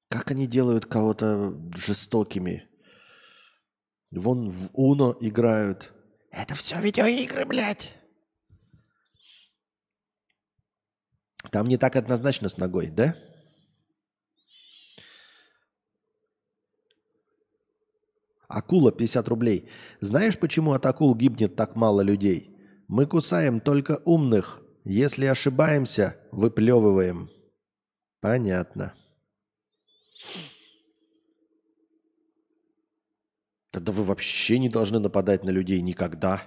Как они делают кого-то жестокими? Вон в Уно играют. Это все видеоигры, блядь. Там не так однозначно с ногой, да? Акула 50 рублей. Знаешь, почему от акул гибнет так мало людей? Мы кусаем только умных. Если ошибаемся, выплевываем. Понятно. Тогда вы вообще не должны нападать на людей никогда.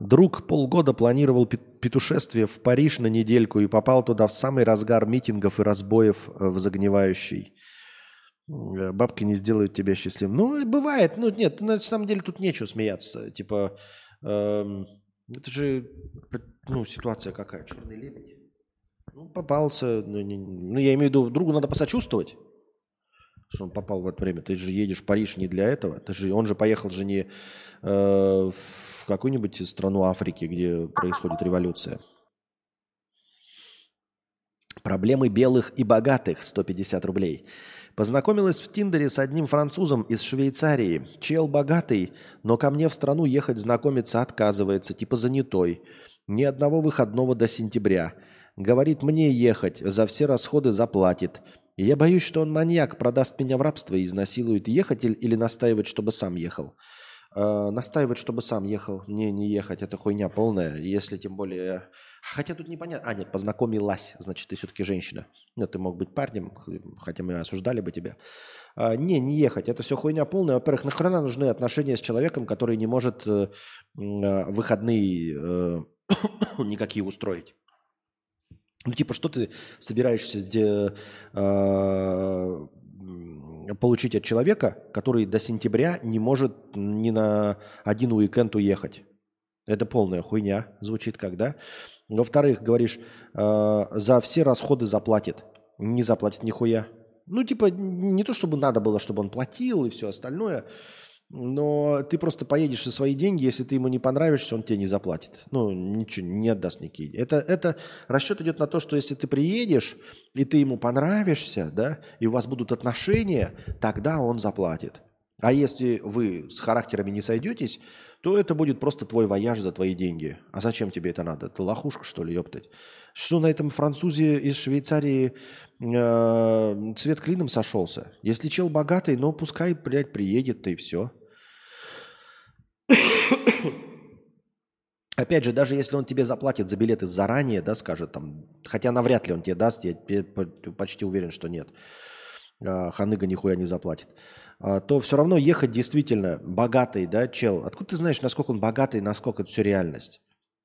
Друг полгода планировал петушествие в Париж на недельку и попал туда в самый разгар митингов и разбоев э, в загнивающий. Э, бабки не сделают тебя счастливым. Ну, бывает. Ну, нет, на самом деле тут нечего смеяться. Типа, эм, это же, ну, ситуация какая? Черный лебедь. Ну, попался. Ну, не, ну, я имею в виду, другу надо посочувствовать, что он попал в это время. Ты же едешь в Париж не для этого. Ты же, он же поехал же не э, в какую-нибудь страну Африки, где происходит революция. Проблемы белых и богатых 150 рублей. Познакомилась в Тиндере с одним французом из Швейцарии. Чел богатый, но ко мне в страну ехать знакомиться отказывается, типа занятой. Ни одного выходного до сентября. Говорит, мне ехать, за все расходы заплатит. Я боюсь, что он маньяк, продаст меня в рабство и изнасилует. Ехать или, или настаивать, чтобы сам ехал? Э, настаивать, чтобы сам ехал. Не, не ехать, это хуйня полная. Если тем более... Хотя тут непонятно. А, нет, познакомилась, значит, ты все-таки женщина. Нет, ты мог быть парнем, хотя мы осуждали бы тебя. А, не, не ехать, это все хуйня полная. Во-первых, нахрена нужны отношения с человеком, который не может э, э, выходные э, никакие устроить? Ну, типа, что ты собираешься где, э, получить от человека, который до сентября не может ни на один уикенд уехать? Это полная хуйня звучит как, да? Во-вторых, говоришь, э, за все расходы заплатит. Не заплатит нихуя. Ну, типа, не то, чтобы надо было, чтобы он платил и все остальное – но ты просто поедешь за свои деньги, если ты ему не понравишься, он тебе не заплатит. Ну, ничего, не отдаст никакие. Это, это расчет идет на то, что если ты приедешь, и ты ему понравишься, да, и у вас будут отношения, тогда он заплатит. А если вы с характерами не сойдетесь, то это будет просто твой вояж за твои деньги. А зачем тебе это надо? Ты лохушка, что ли, ёптать? Что на этом французе из Швейцарии э, цвет клином сошелся? Если чел богатый, ну пускай, блядь, приедет, и все. Опять же, даже если он тебе заплатит за билеты заранее, да, скажет там, хотя навряд ли он тебе даст, я почти уверен, что нет. А, ханыга нихуя не заплатит. А, то все равно ехать действительно богатый, да, чел. Откуда ты знаешь, насколько он богатый, насколько это все реальность?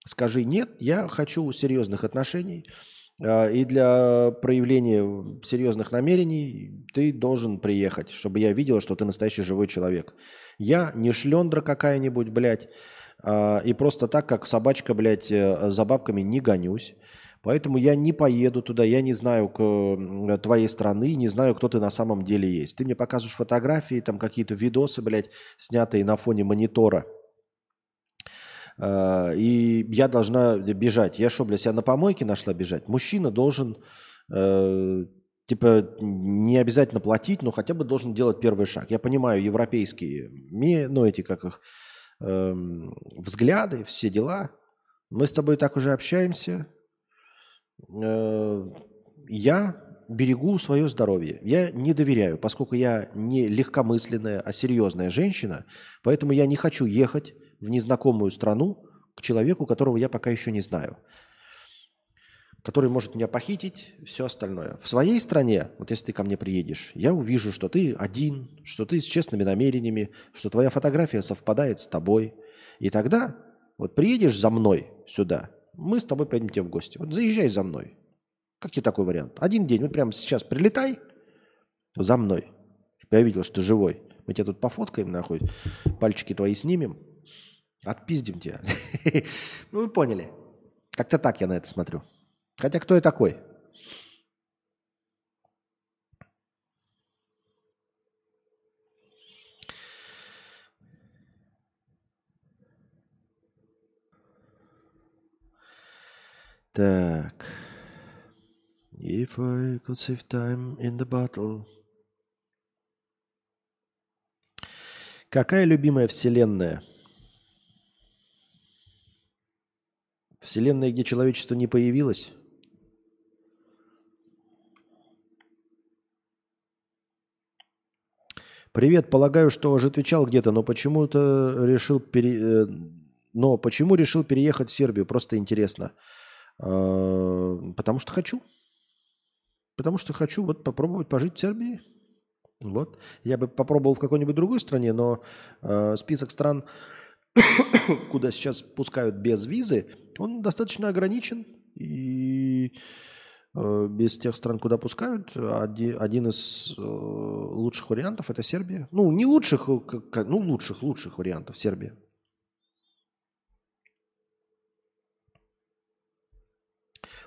Скажи, нет, я хочу серьезных отношений, и для проявления серьезных намерений ты должен приехать, чтобы я видел, что ты настоящий живой человек. Я не шлендра какая-нибудь, блядь, а, и просто так, как собачка, блядь, э, за бабками не гонюсь. Поэтому я не поеду туда, я не знаю к твоей страны, не знаю, кто ты на самом деле есть. Ты мне показываешь фотографии, там какие-то видосы, блядь, снятые на фоне монитора. А, и я должна бежать. Я что, блядь, себя на помойке нашла бежать? Мужчина должен, э, типа, не обязательно платить, но хотя бы должен делать первый шаг. Я понимаю, европейские, ну, эти, как их, э, взгляды, все дела. Мы с тобой так уже общаемся, Э, я берегу свое здоровье. Я не доверяю, поскольку я не легкомысленная, а серьезная женщина, поэтому я не хочу ехать в незнакомую страну к человеку, которого я пока еще не знаю который может меня похитить, все остальное. В своей стране, вот если ты ко мне приедешь, я увижу, что ты один, что ты с честными намерениями, что твоя фотография совпадает с тобой. И тогда вот приедешь за мной сюда, мы с тобой поедем тебе в гости. Вот заезжай за мной. Как тебе такой вариант? Один день, вот прямо сейчас прилетай за мной, чтобы я видел, что ты живой. Мы тебя тут пофоткаем, нахуй, пальчики твои снимем, отпиздим тебя. Ну, вы поняли. Как-то так я на это смотрю. Хотя кто я такой? Так. If I could save time in the battle. Какая любимая вселенная? Вселенная, где человечество не появилось? Привет, полагаю, что уже отвечал где-то, но почему-то решил пере... Э, но почему решил переехать в Сербию? Просто интересно. А, потому что хочу. Потому что хочу вот попробовать пожить в Сербии. Вот. Я бы попробовал в какой-нибудь другой стране, но э, список стран, куда сейчас пускают без визы, он достаточно ограничен. И Э, без тех стран, куда пускают, один из э, лучших вариантов – это Сербия. Ну, не лучших, э, ну, лучших, лучших вариантов – Сербия.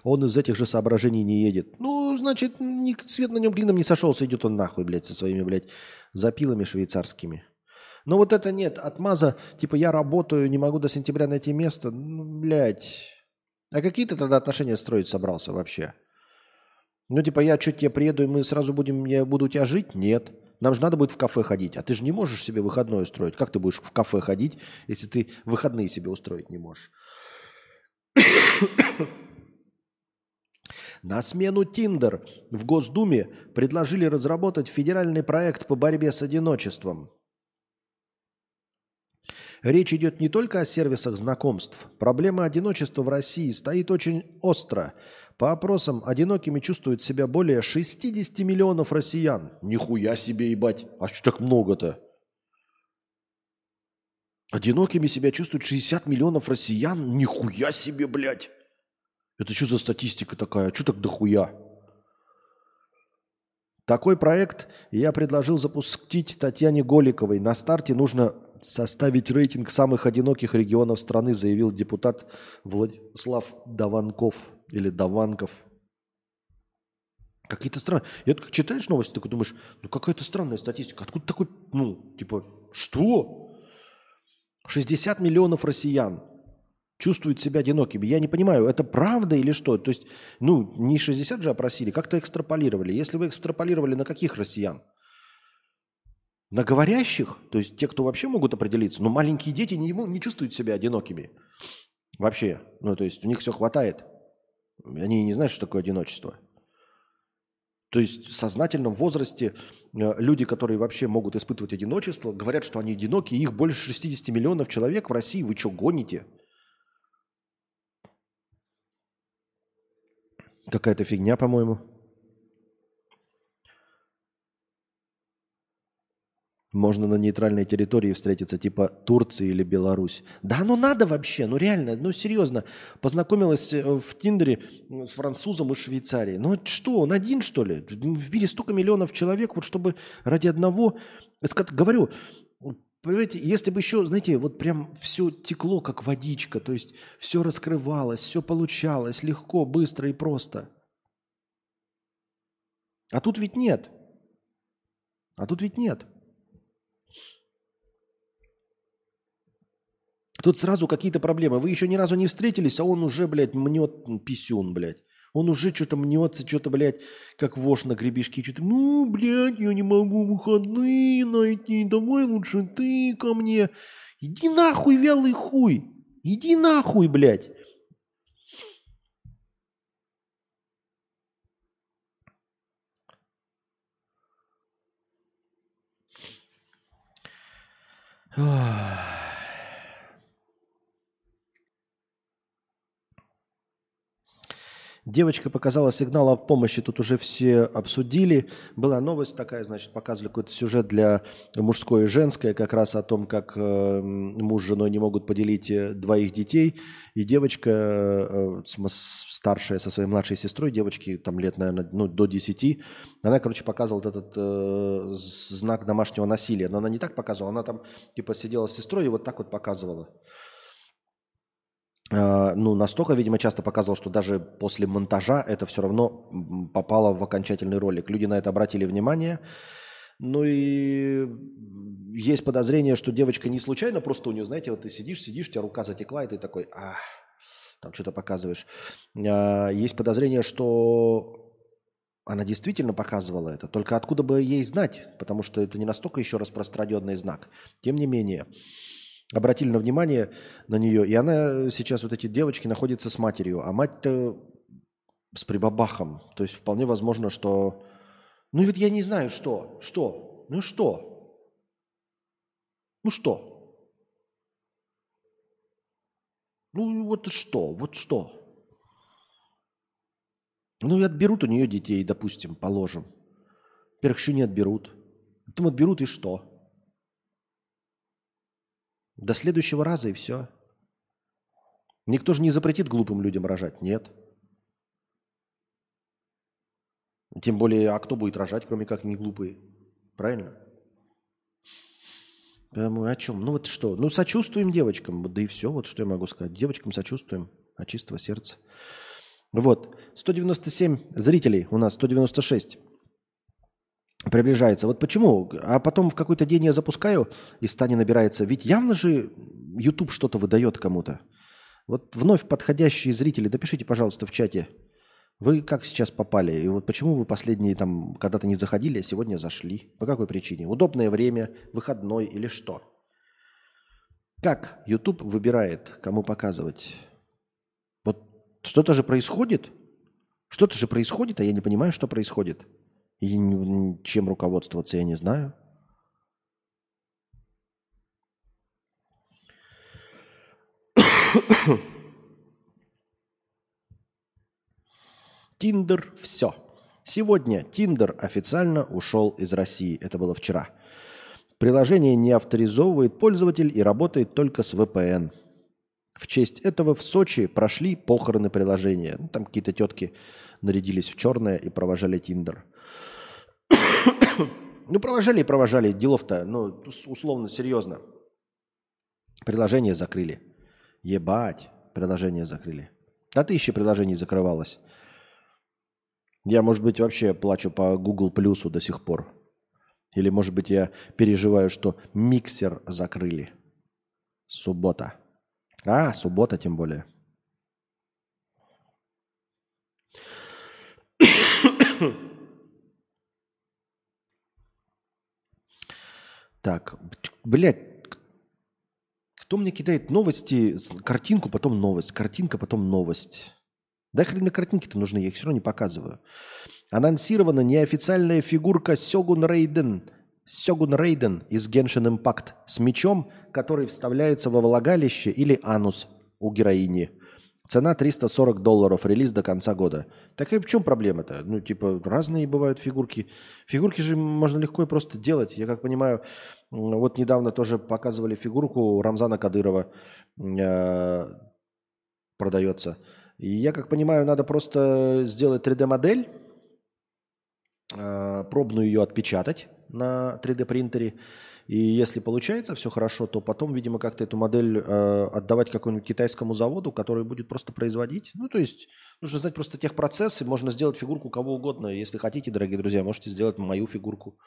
Он из этих же соображений не едет. Ну, значит, ни, свет на нем клином не сошелся, идет он нахуй, блядь, со своими, блядь, запилами швейцарскими. Но вот это нет, отмаза, типа я работаю, не могу до сентября найти место, ну, блядь. А какие ты тогда отношения строить собрался вообще? Ну, типа, я что, тебе приеду, и мы сразу будем, я буду у тебя жить? Нет. Нам же надо будет в кафе ходить. А ты же не можешь себе выходной устроить. Как ты будешь в кафе ходить, если ты выходные себе устроить не можешь? На смену Тиндер в Госдуме предложили разработать федеральный проект по борьбе с одиночеством. Речь идет не только о сервисах знакомств. Проблема одиночества в России стоит очень остро. По опросам, одинокими чувствуют себя более 60 миллионов россиян. Нихуя себе, ебать. А что так много-то? Одинокими себя чувствуют 60 миллионов россиян? Нихуя себе, блядь. Это что за статистика такая? Что так дохуя? Такой проект я предложил запустить Татьяне Голиковой. На старте нужно составить рейтинг самых одиноких регионов страны, заявил депутат Владислав Даванков или Даванков. Какие-то странные. Я как читаешь новости, такой думаешь, ну какая-то странная статистика. Откуда такой, ну, типа, что? 60 миллионов россиян чувствуют себя одинокими. Я не понимаю, это правда или что? То есть, ну, не 60 же опросили, как-то экстраполировали. Если вы экстраполировали, на каких россиян? На говорящих, то есть те, кто вообще могут определиться, но маленькие дети не, не чувствуют себя одинокими. Вообще. Ну, то есть у них все хватает. Они не знают, что такое одиночество. То есть в сознательном возрасте э, люди, которые вообще могут испытывать одиночество, говорят, что они одиноки, их больше 60 миллионов человек в России. Вы что, гоните? Какая-то фигня, по-моему. Можно на нейтральной территории встретиться, типа Турции или Беларусь. Да ну надо вообще, ну реально, ну серьезно. Познакомилась э, в Тиндере с французом из Швейцарии. Ну что, он один что ли? В мире столько миллионов человек, вот чтобы ради одного... Говорю, Понимаете, если бы еще, знаете, вот прям все текло, как водичка, то есть все раскрывалось, все получалось легко, быстро и просто. А тут ведь нет. А тут ведь нет. Тут сразу какие-то проблемы. Вы еще ни разу не встретились, а он уже, блядь, мнет писюн, блядь. Он уже что-то мнется, что-то, блядь, как вошь на гребешке, что-то, ну, блядь, я не могу выходные найти, давай лучше ты ко мне. Иди нахуй, вялый хуй, иди нахуй, блядь. Ах. Девочка показала сигнал о помощи, тут уже все обсудили. Была новость такая, значит, показывали какой-то сюжет для мужское и женское, как раз о том, как э, муж с женой не могут поделить э, двоих детей. И девочка э, старшая со своей младшей сестрой, девочки там лет, наверное, ну, до 10, она, короче, показывала этот э, знак домашнего насилия. Но она не так показывала, она там типа сидела с сестрой и вот так вот показывала. А, ну, настолько, видимо, часто показывал, что даже после монтажа это все равно попало в окончательный ролик. Люди на это обратили внимание. Ну и есть подозрение, что девочка не случайно, просто у нее, знаете, вот ты сидишь, сидишь, у тебя рука затекла, и ты такой, а, там что-то показываешь. А, есть подозрение, что она действительно показывала это. Только откуда бы ей знать, потому что это не настолько еще распространенный знак. Тем не менее, обратили на внимание на нее, и она сейчас, вот эти девочки, находятся с матерью, а мать-то с прибабахом. То есть вполне возможно, что... Ну вот я не знаю, что, что, ну что, ну что, ну вот что, вот что. Ну и отберут у нее детей, допустим, положим. Во-первых, еще не отберут. Потом отберут и что? До следующего раза и все. Никто же не запретит глупым людям рожать, нет. Тем более, а кто будет рожать, кроме как не глупые? Правильно? Поэтому о чем? Ну вот что? Ну сочувствуем девочкам, да и все, вот что я могу сказать. Девочкам сочувствуем от чистого сердца. Вот, 197 зрителей у нас, 196 приближается. Вот почему? А потом в какой-то день я запускаю, и стане набирается. Ведь явно же YouTube что-то выдает кому-то. Вот вновь подходящие зрители, напишите, пожалуйста, в чате, вы как сейчас попали? И вот почему вы последние там когда-то не заходили, а сегодня зашли? По какой причине? Удобное время, выходной или что? Как YouTube выбирает, кому показывать? Вот что-то же происходит? Что-то же происходит, а я не понимаю, что происходит. И чем руководствоваться, я не знаю. Тиндер все. Сегодня Тиндер официально ушел из России. Это было вчера. Приложение не авторизовывает пользователь и работает только с VPN. В честь этого в Сочи прошли похороны приложения. Ну, там какие-то тетки нарядились в черное и провожали Тиндер. ну, провожали и провожали. Делов-то, ну, условно, серьезно. Приложение закрыли. Ебать, приложение закрыли. А тысяча приложений закрывалось. Я, может быть, вообще плачу по Google Плюсу до сих пор. Или, может быть, я переживаю, что миксер закрыли. Суббота. А, суббота тем более. Так, блядь, кто мне кидает новости, картинку, потом новость, картинка, потом новость. Да хрен мне картинки-то нужны, я их все равно не показываю. Анонсирована неофициальная фигурка Сёгун Рейден. Сёгун Рейден из Genshin Impact с мечом, который вставляется во влагалище или анус у героини. Цена 340 долларов, релиз до конца года. Так и в чем проблема-то? Ну, типа, разные бывают фигурки. Фигурки же можно легко и просто делать. Я как понимаю, вот недавно тоже показывали фигурку Рамзана Кадырова э, продается. И я как понимаю, надо просто сделать 3D-модель, э, пробную ее отпечатать на 3D принтере и если получается все хорошо, то потом, видимо, как-то эту модель э, отдавать какому-нибудь китайскому заводу, который будет просто производить. Ну, то есть нужно знать просто техпроцессы, можно сделать фигурку кого угодно. Если хотите, дорогие друзья, можете сделать мою фигурку.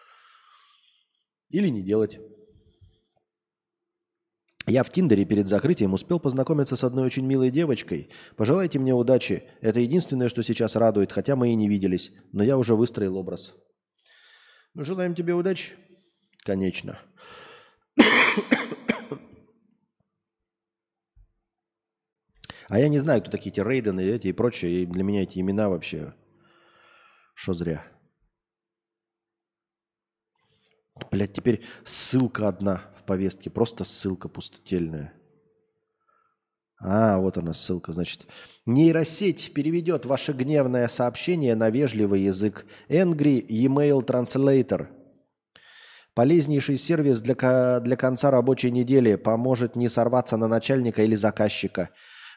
Или не делать. Я в Тиндере перед закрытием успел познакомиться с одной очень милой девочкой. Пожелайте мне удачи. Это единственное, что сейчас радует, хотя мы и не виделись. Но я уже выстроил образ. Желаем тебе удачи. Конечно. А я не знаю, кто такие эти Рейдены и эти и прочие. И для меня эти имена вообще... Что зря. Блять, теперь ссылка одна повестке. Просто ссылка пустотельная. А, вот она ссылка. Значит, нейросеть переведет ваше гневное сообщение на вежливый язык. Angry Email Translator. Полезнейший сервис для, для конца рабочей недели поможет не сорваться на начальника или заказчика.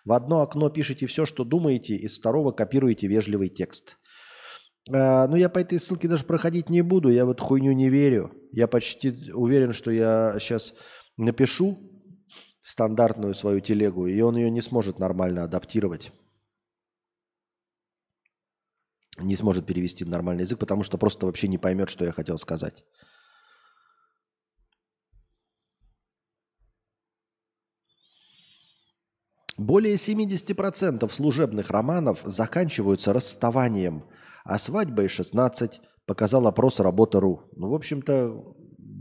В одно окно пишите все, что думаете, из второго копируете вежливый текст. А, ну, я по этой ссылке даже проходить не буду, я в эту хуйню не верю. Я почти уверен, что я сейчас напишу стандартную свою телегу, и он ее не сможет нормально адаптировать. Не сможет перевести на нормальный язык, потому что просто вообще не поймет, что я хотел сказать. Более 70% служебных романов заканчиваются расставанием, а свадьбой 16 показал опрос Работа.ру. Ну, в общем-то,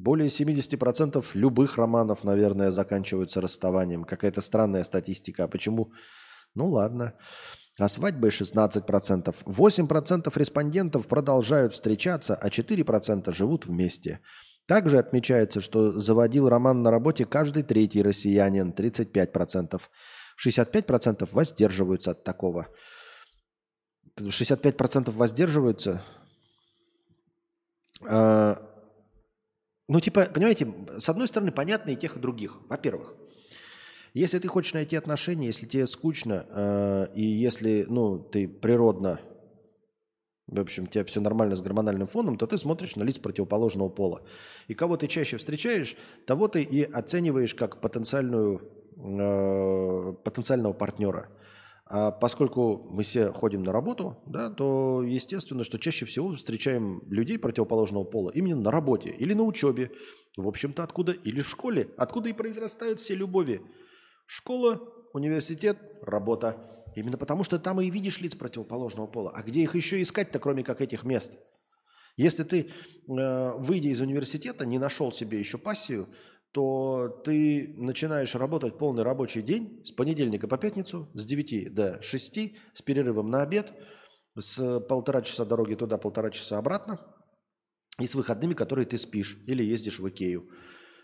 более 70% любых романов, наверное, заканчиваются расставанием. Какая-то странная статистика. А почему? Ну ладно. А свадьбой 16%. 8% респондентов продолжают встречаться, а 4% живут вместе. Также отмечается, что заводил роман на работе каждый третий россиянин, 35%. 65% воздерживаются от такого. 65% воздерживаются. А, ну, типа, понимаете, с одной стороны, понятно и тех, и других. Во-первых, если ты хочешь найти отношения, если тебе скучно, э, и если, ну, ты природно, в общем, у тебя все нормально с гормональным фоном, то ты смотришь на лиц противоположного пола. И кого ты чаще встречаешь, того ты и оцениваешь как потенциальную, э, потенциального партнера. А поскольку мы все ходим на работу, да, то естественно, что чаще всего встречаем людей противоположного пола именно на работе или на учебе. В общем-то, откуда? Или в школе. Откуда и произрастают все любови. Школа, университет, работа. Именно потому, что там и видишь лиц противоположного пола. А где их еще искать-то, кроме как этих мест? Если ты, э, выйдя из университета, не нашел себе еще пассию, то ты начинаешь работать полный рабочий день с понедельника по пятницу с 9 до 6 с перерывом на обед, с полтора часа дороги туда, полтора часа обратно и с выходными, которые ты спишь или ездишь в Икею.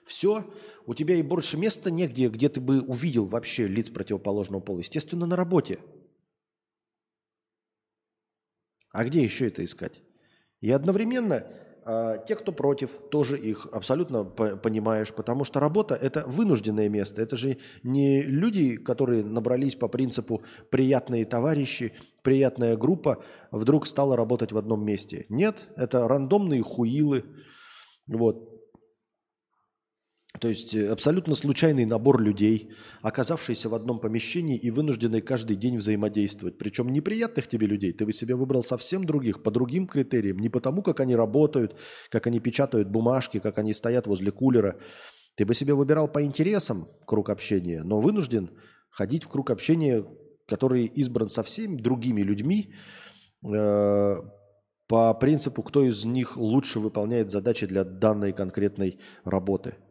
Все, у тебя и больше места негде, где ты бы увидел вообще лиц противоположного пола. Естественно, на работе. А где еще это искать? И одновременно те, кто против, тоже их абсолютно понимаешь, потому что работа – это вынужденное место. Это же не люди, которые набрались по принципу «приятные товарищи», «приятная группа» вдруг стала работать в одном месте. Нет, это рандомные хуилы, вот, то есть э, абсолютно случайный набор людей, оказавшийся в одном помещении и вынужденный каждый день взаимодействовать. Причем неприятных тебе людей ты бы себе выбрал совсем других, по другим критериям. Не потому, как они работают, как они печатают бумажки, как они стоят возле кулера. Ты бы себе выбирал по интересам круг общения, но вынужден ходить в круг общения, который избран совсем другими людьми, э, по принципу, кто из них лучше выполняет задачи для данной конкретной работы –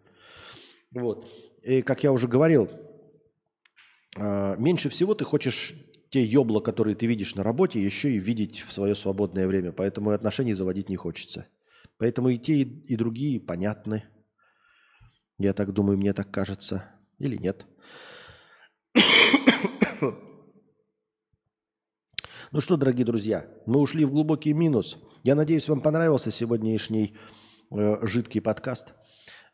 вот. И, как я уже говорил, а, меньше всего ты хочешь те ёбла, которые ты видишь на работе, еще и видеть в свое свободное время. Поэтому и отношений заводить не хочется. Поэтому и те, и другие понятны. Я так думаю, мне так кажется. Или нет. Ну что, дорогие друзья, мы ушли в глубокий минус. Я надеюсь, вам понравился сегодняшний э, жидкий подкаст.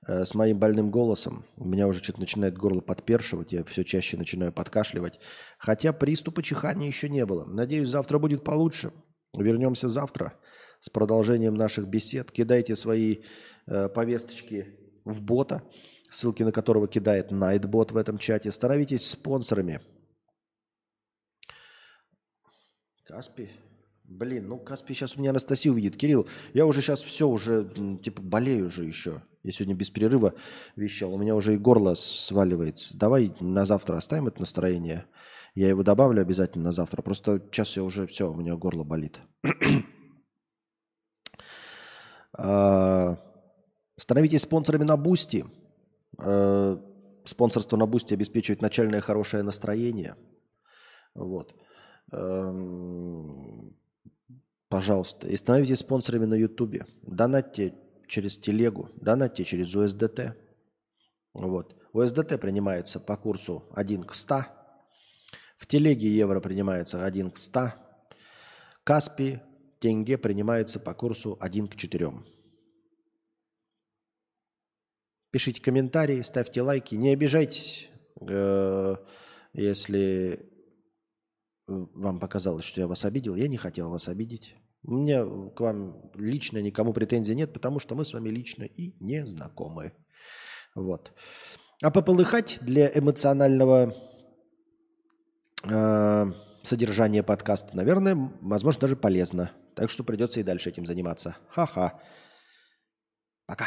Э, с моим больным голосом. У меня уже что-то начинает горло подпершивать, я все чаще начинаю подкашливать. Хотя приступа чихания еще не было. Надеюсь, завтра будет получше. Вернемся завтра с продолжением наших бесед. Кидайте свои э, повесточки в бота, ссылки на которого кидает Nightbot в этом чате. Становитесь спонсорами. Каспи. Блин, ну Каспи сейчас у меня Анастасию видит. Кирилл, я уже сейчас все уже, типа, болею же еще. Я сегодня без перерыва вещал. У меня уже и горло сваливается. Давай на завтра оставим это настроение. Я его добавлю обязательно на завтра. Просто сейчас я уже все, у меня горло болит. А, становитесь спонсорами на Boosty. А, спонсорство на Boosty обеспечивает начальное хорошее настроение. Вот. Пожалуйста. И становитесь спонсорами на Ютубе. Донатьте через телегу, донатьте через USDT. Вот. УСДТ принимается по курсу 1 к 100. В телеге евро принимается 1 к 100. Каспи тенге принимается по курсу 1 к 4. Пишите комментарии, ставьте лайки. Не обижайтесь, э, если вам показалось, что я вас обидел. Я не хотел вас обидеть. У меня к вам лично никому претензий нет, потому что мы с вами лично и не знакомы. Вот. А пополыхать для эмоционального э, содержания подкаста, наверное, возможно, даже полезно. Так что придется и дальше этим заниматься. Ха-ха. Пока.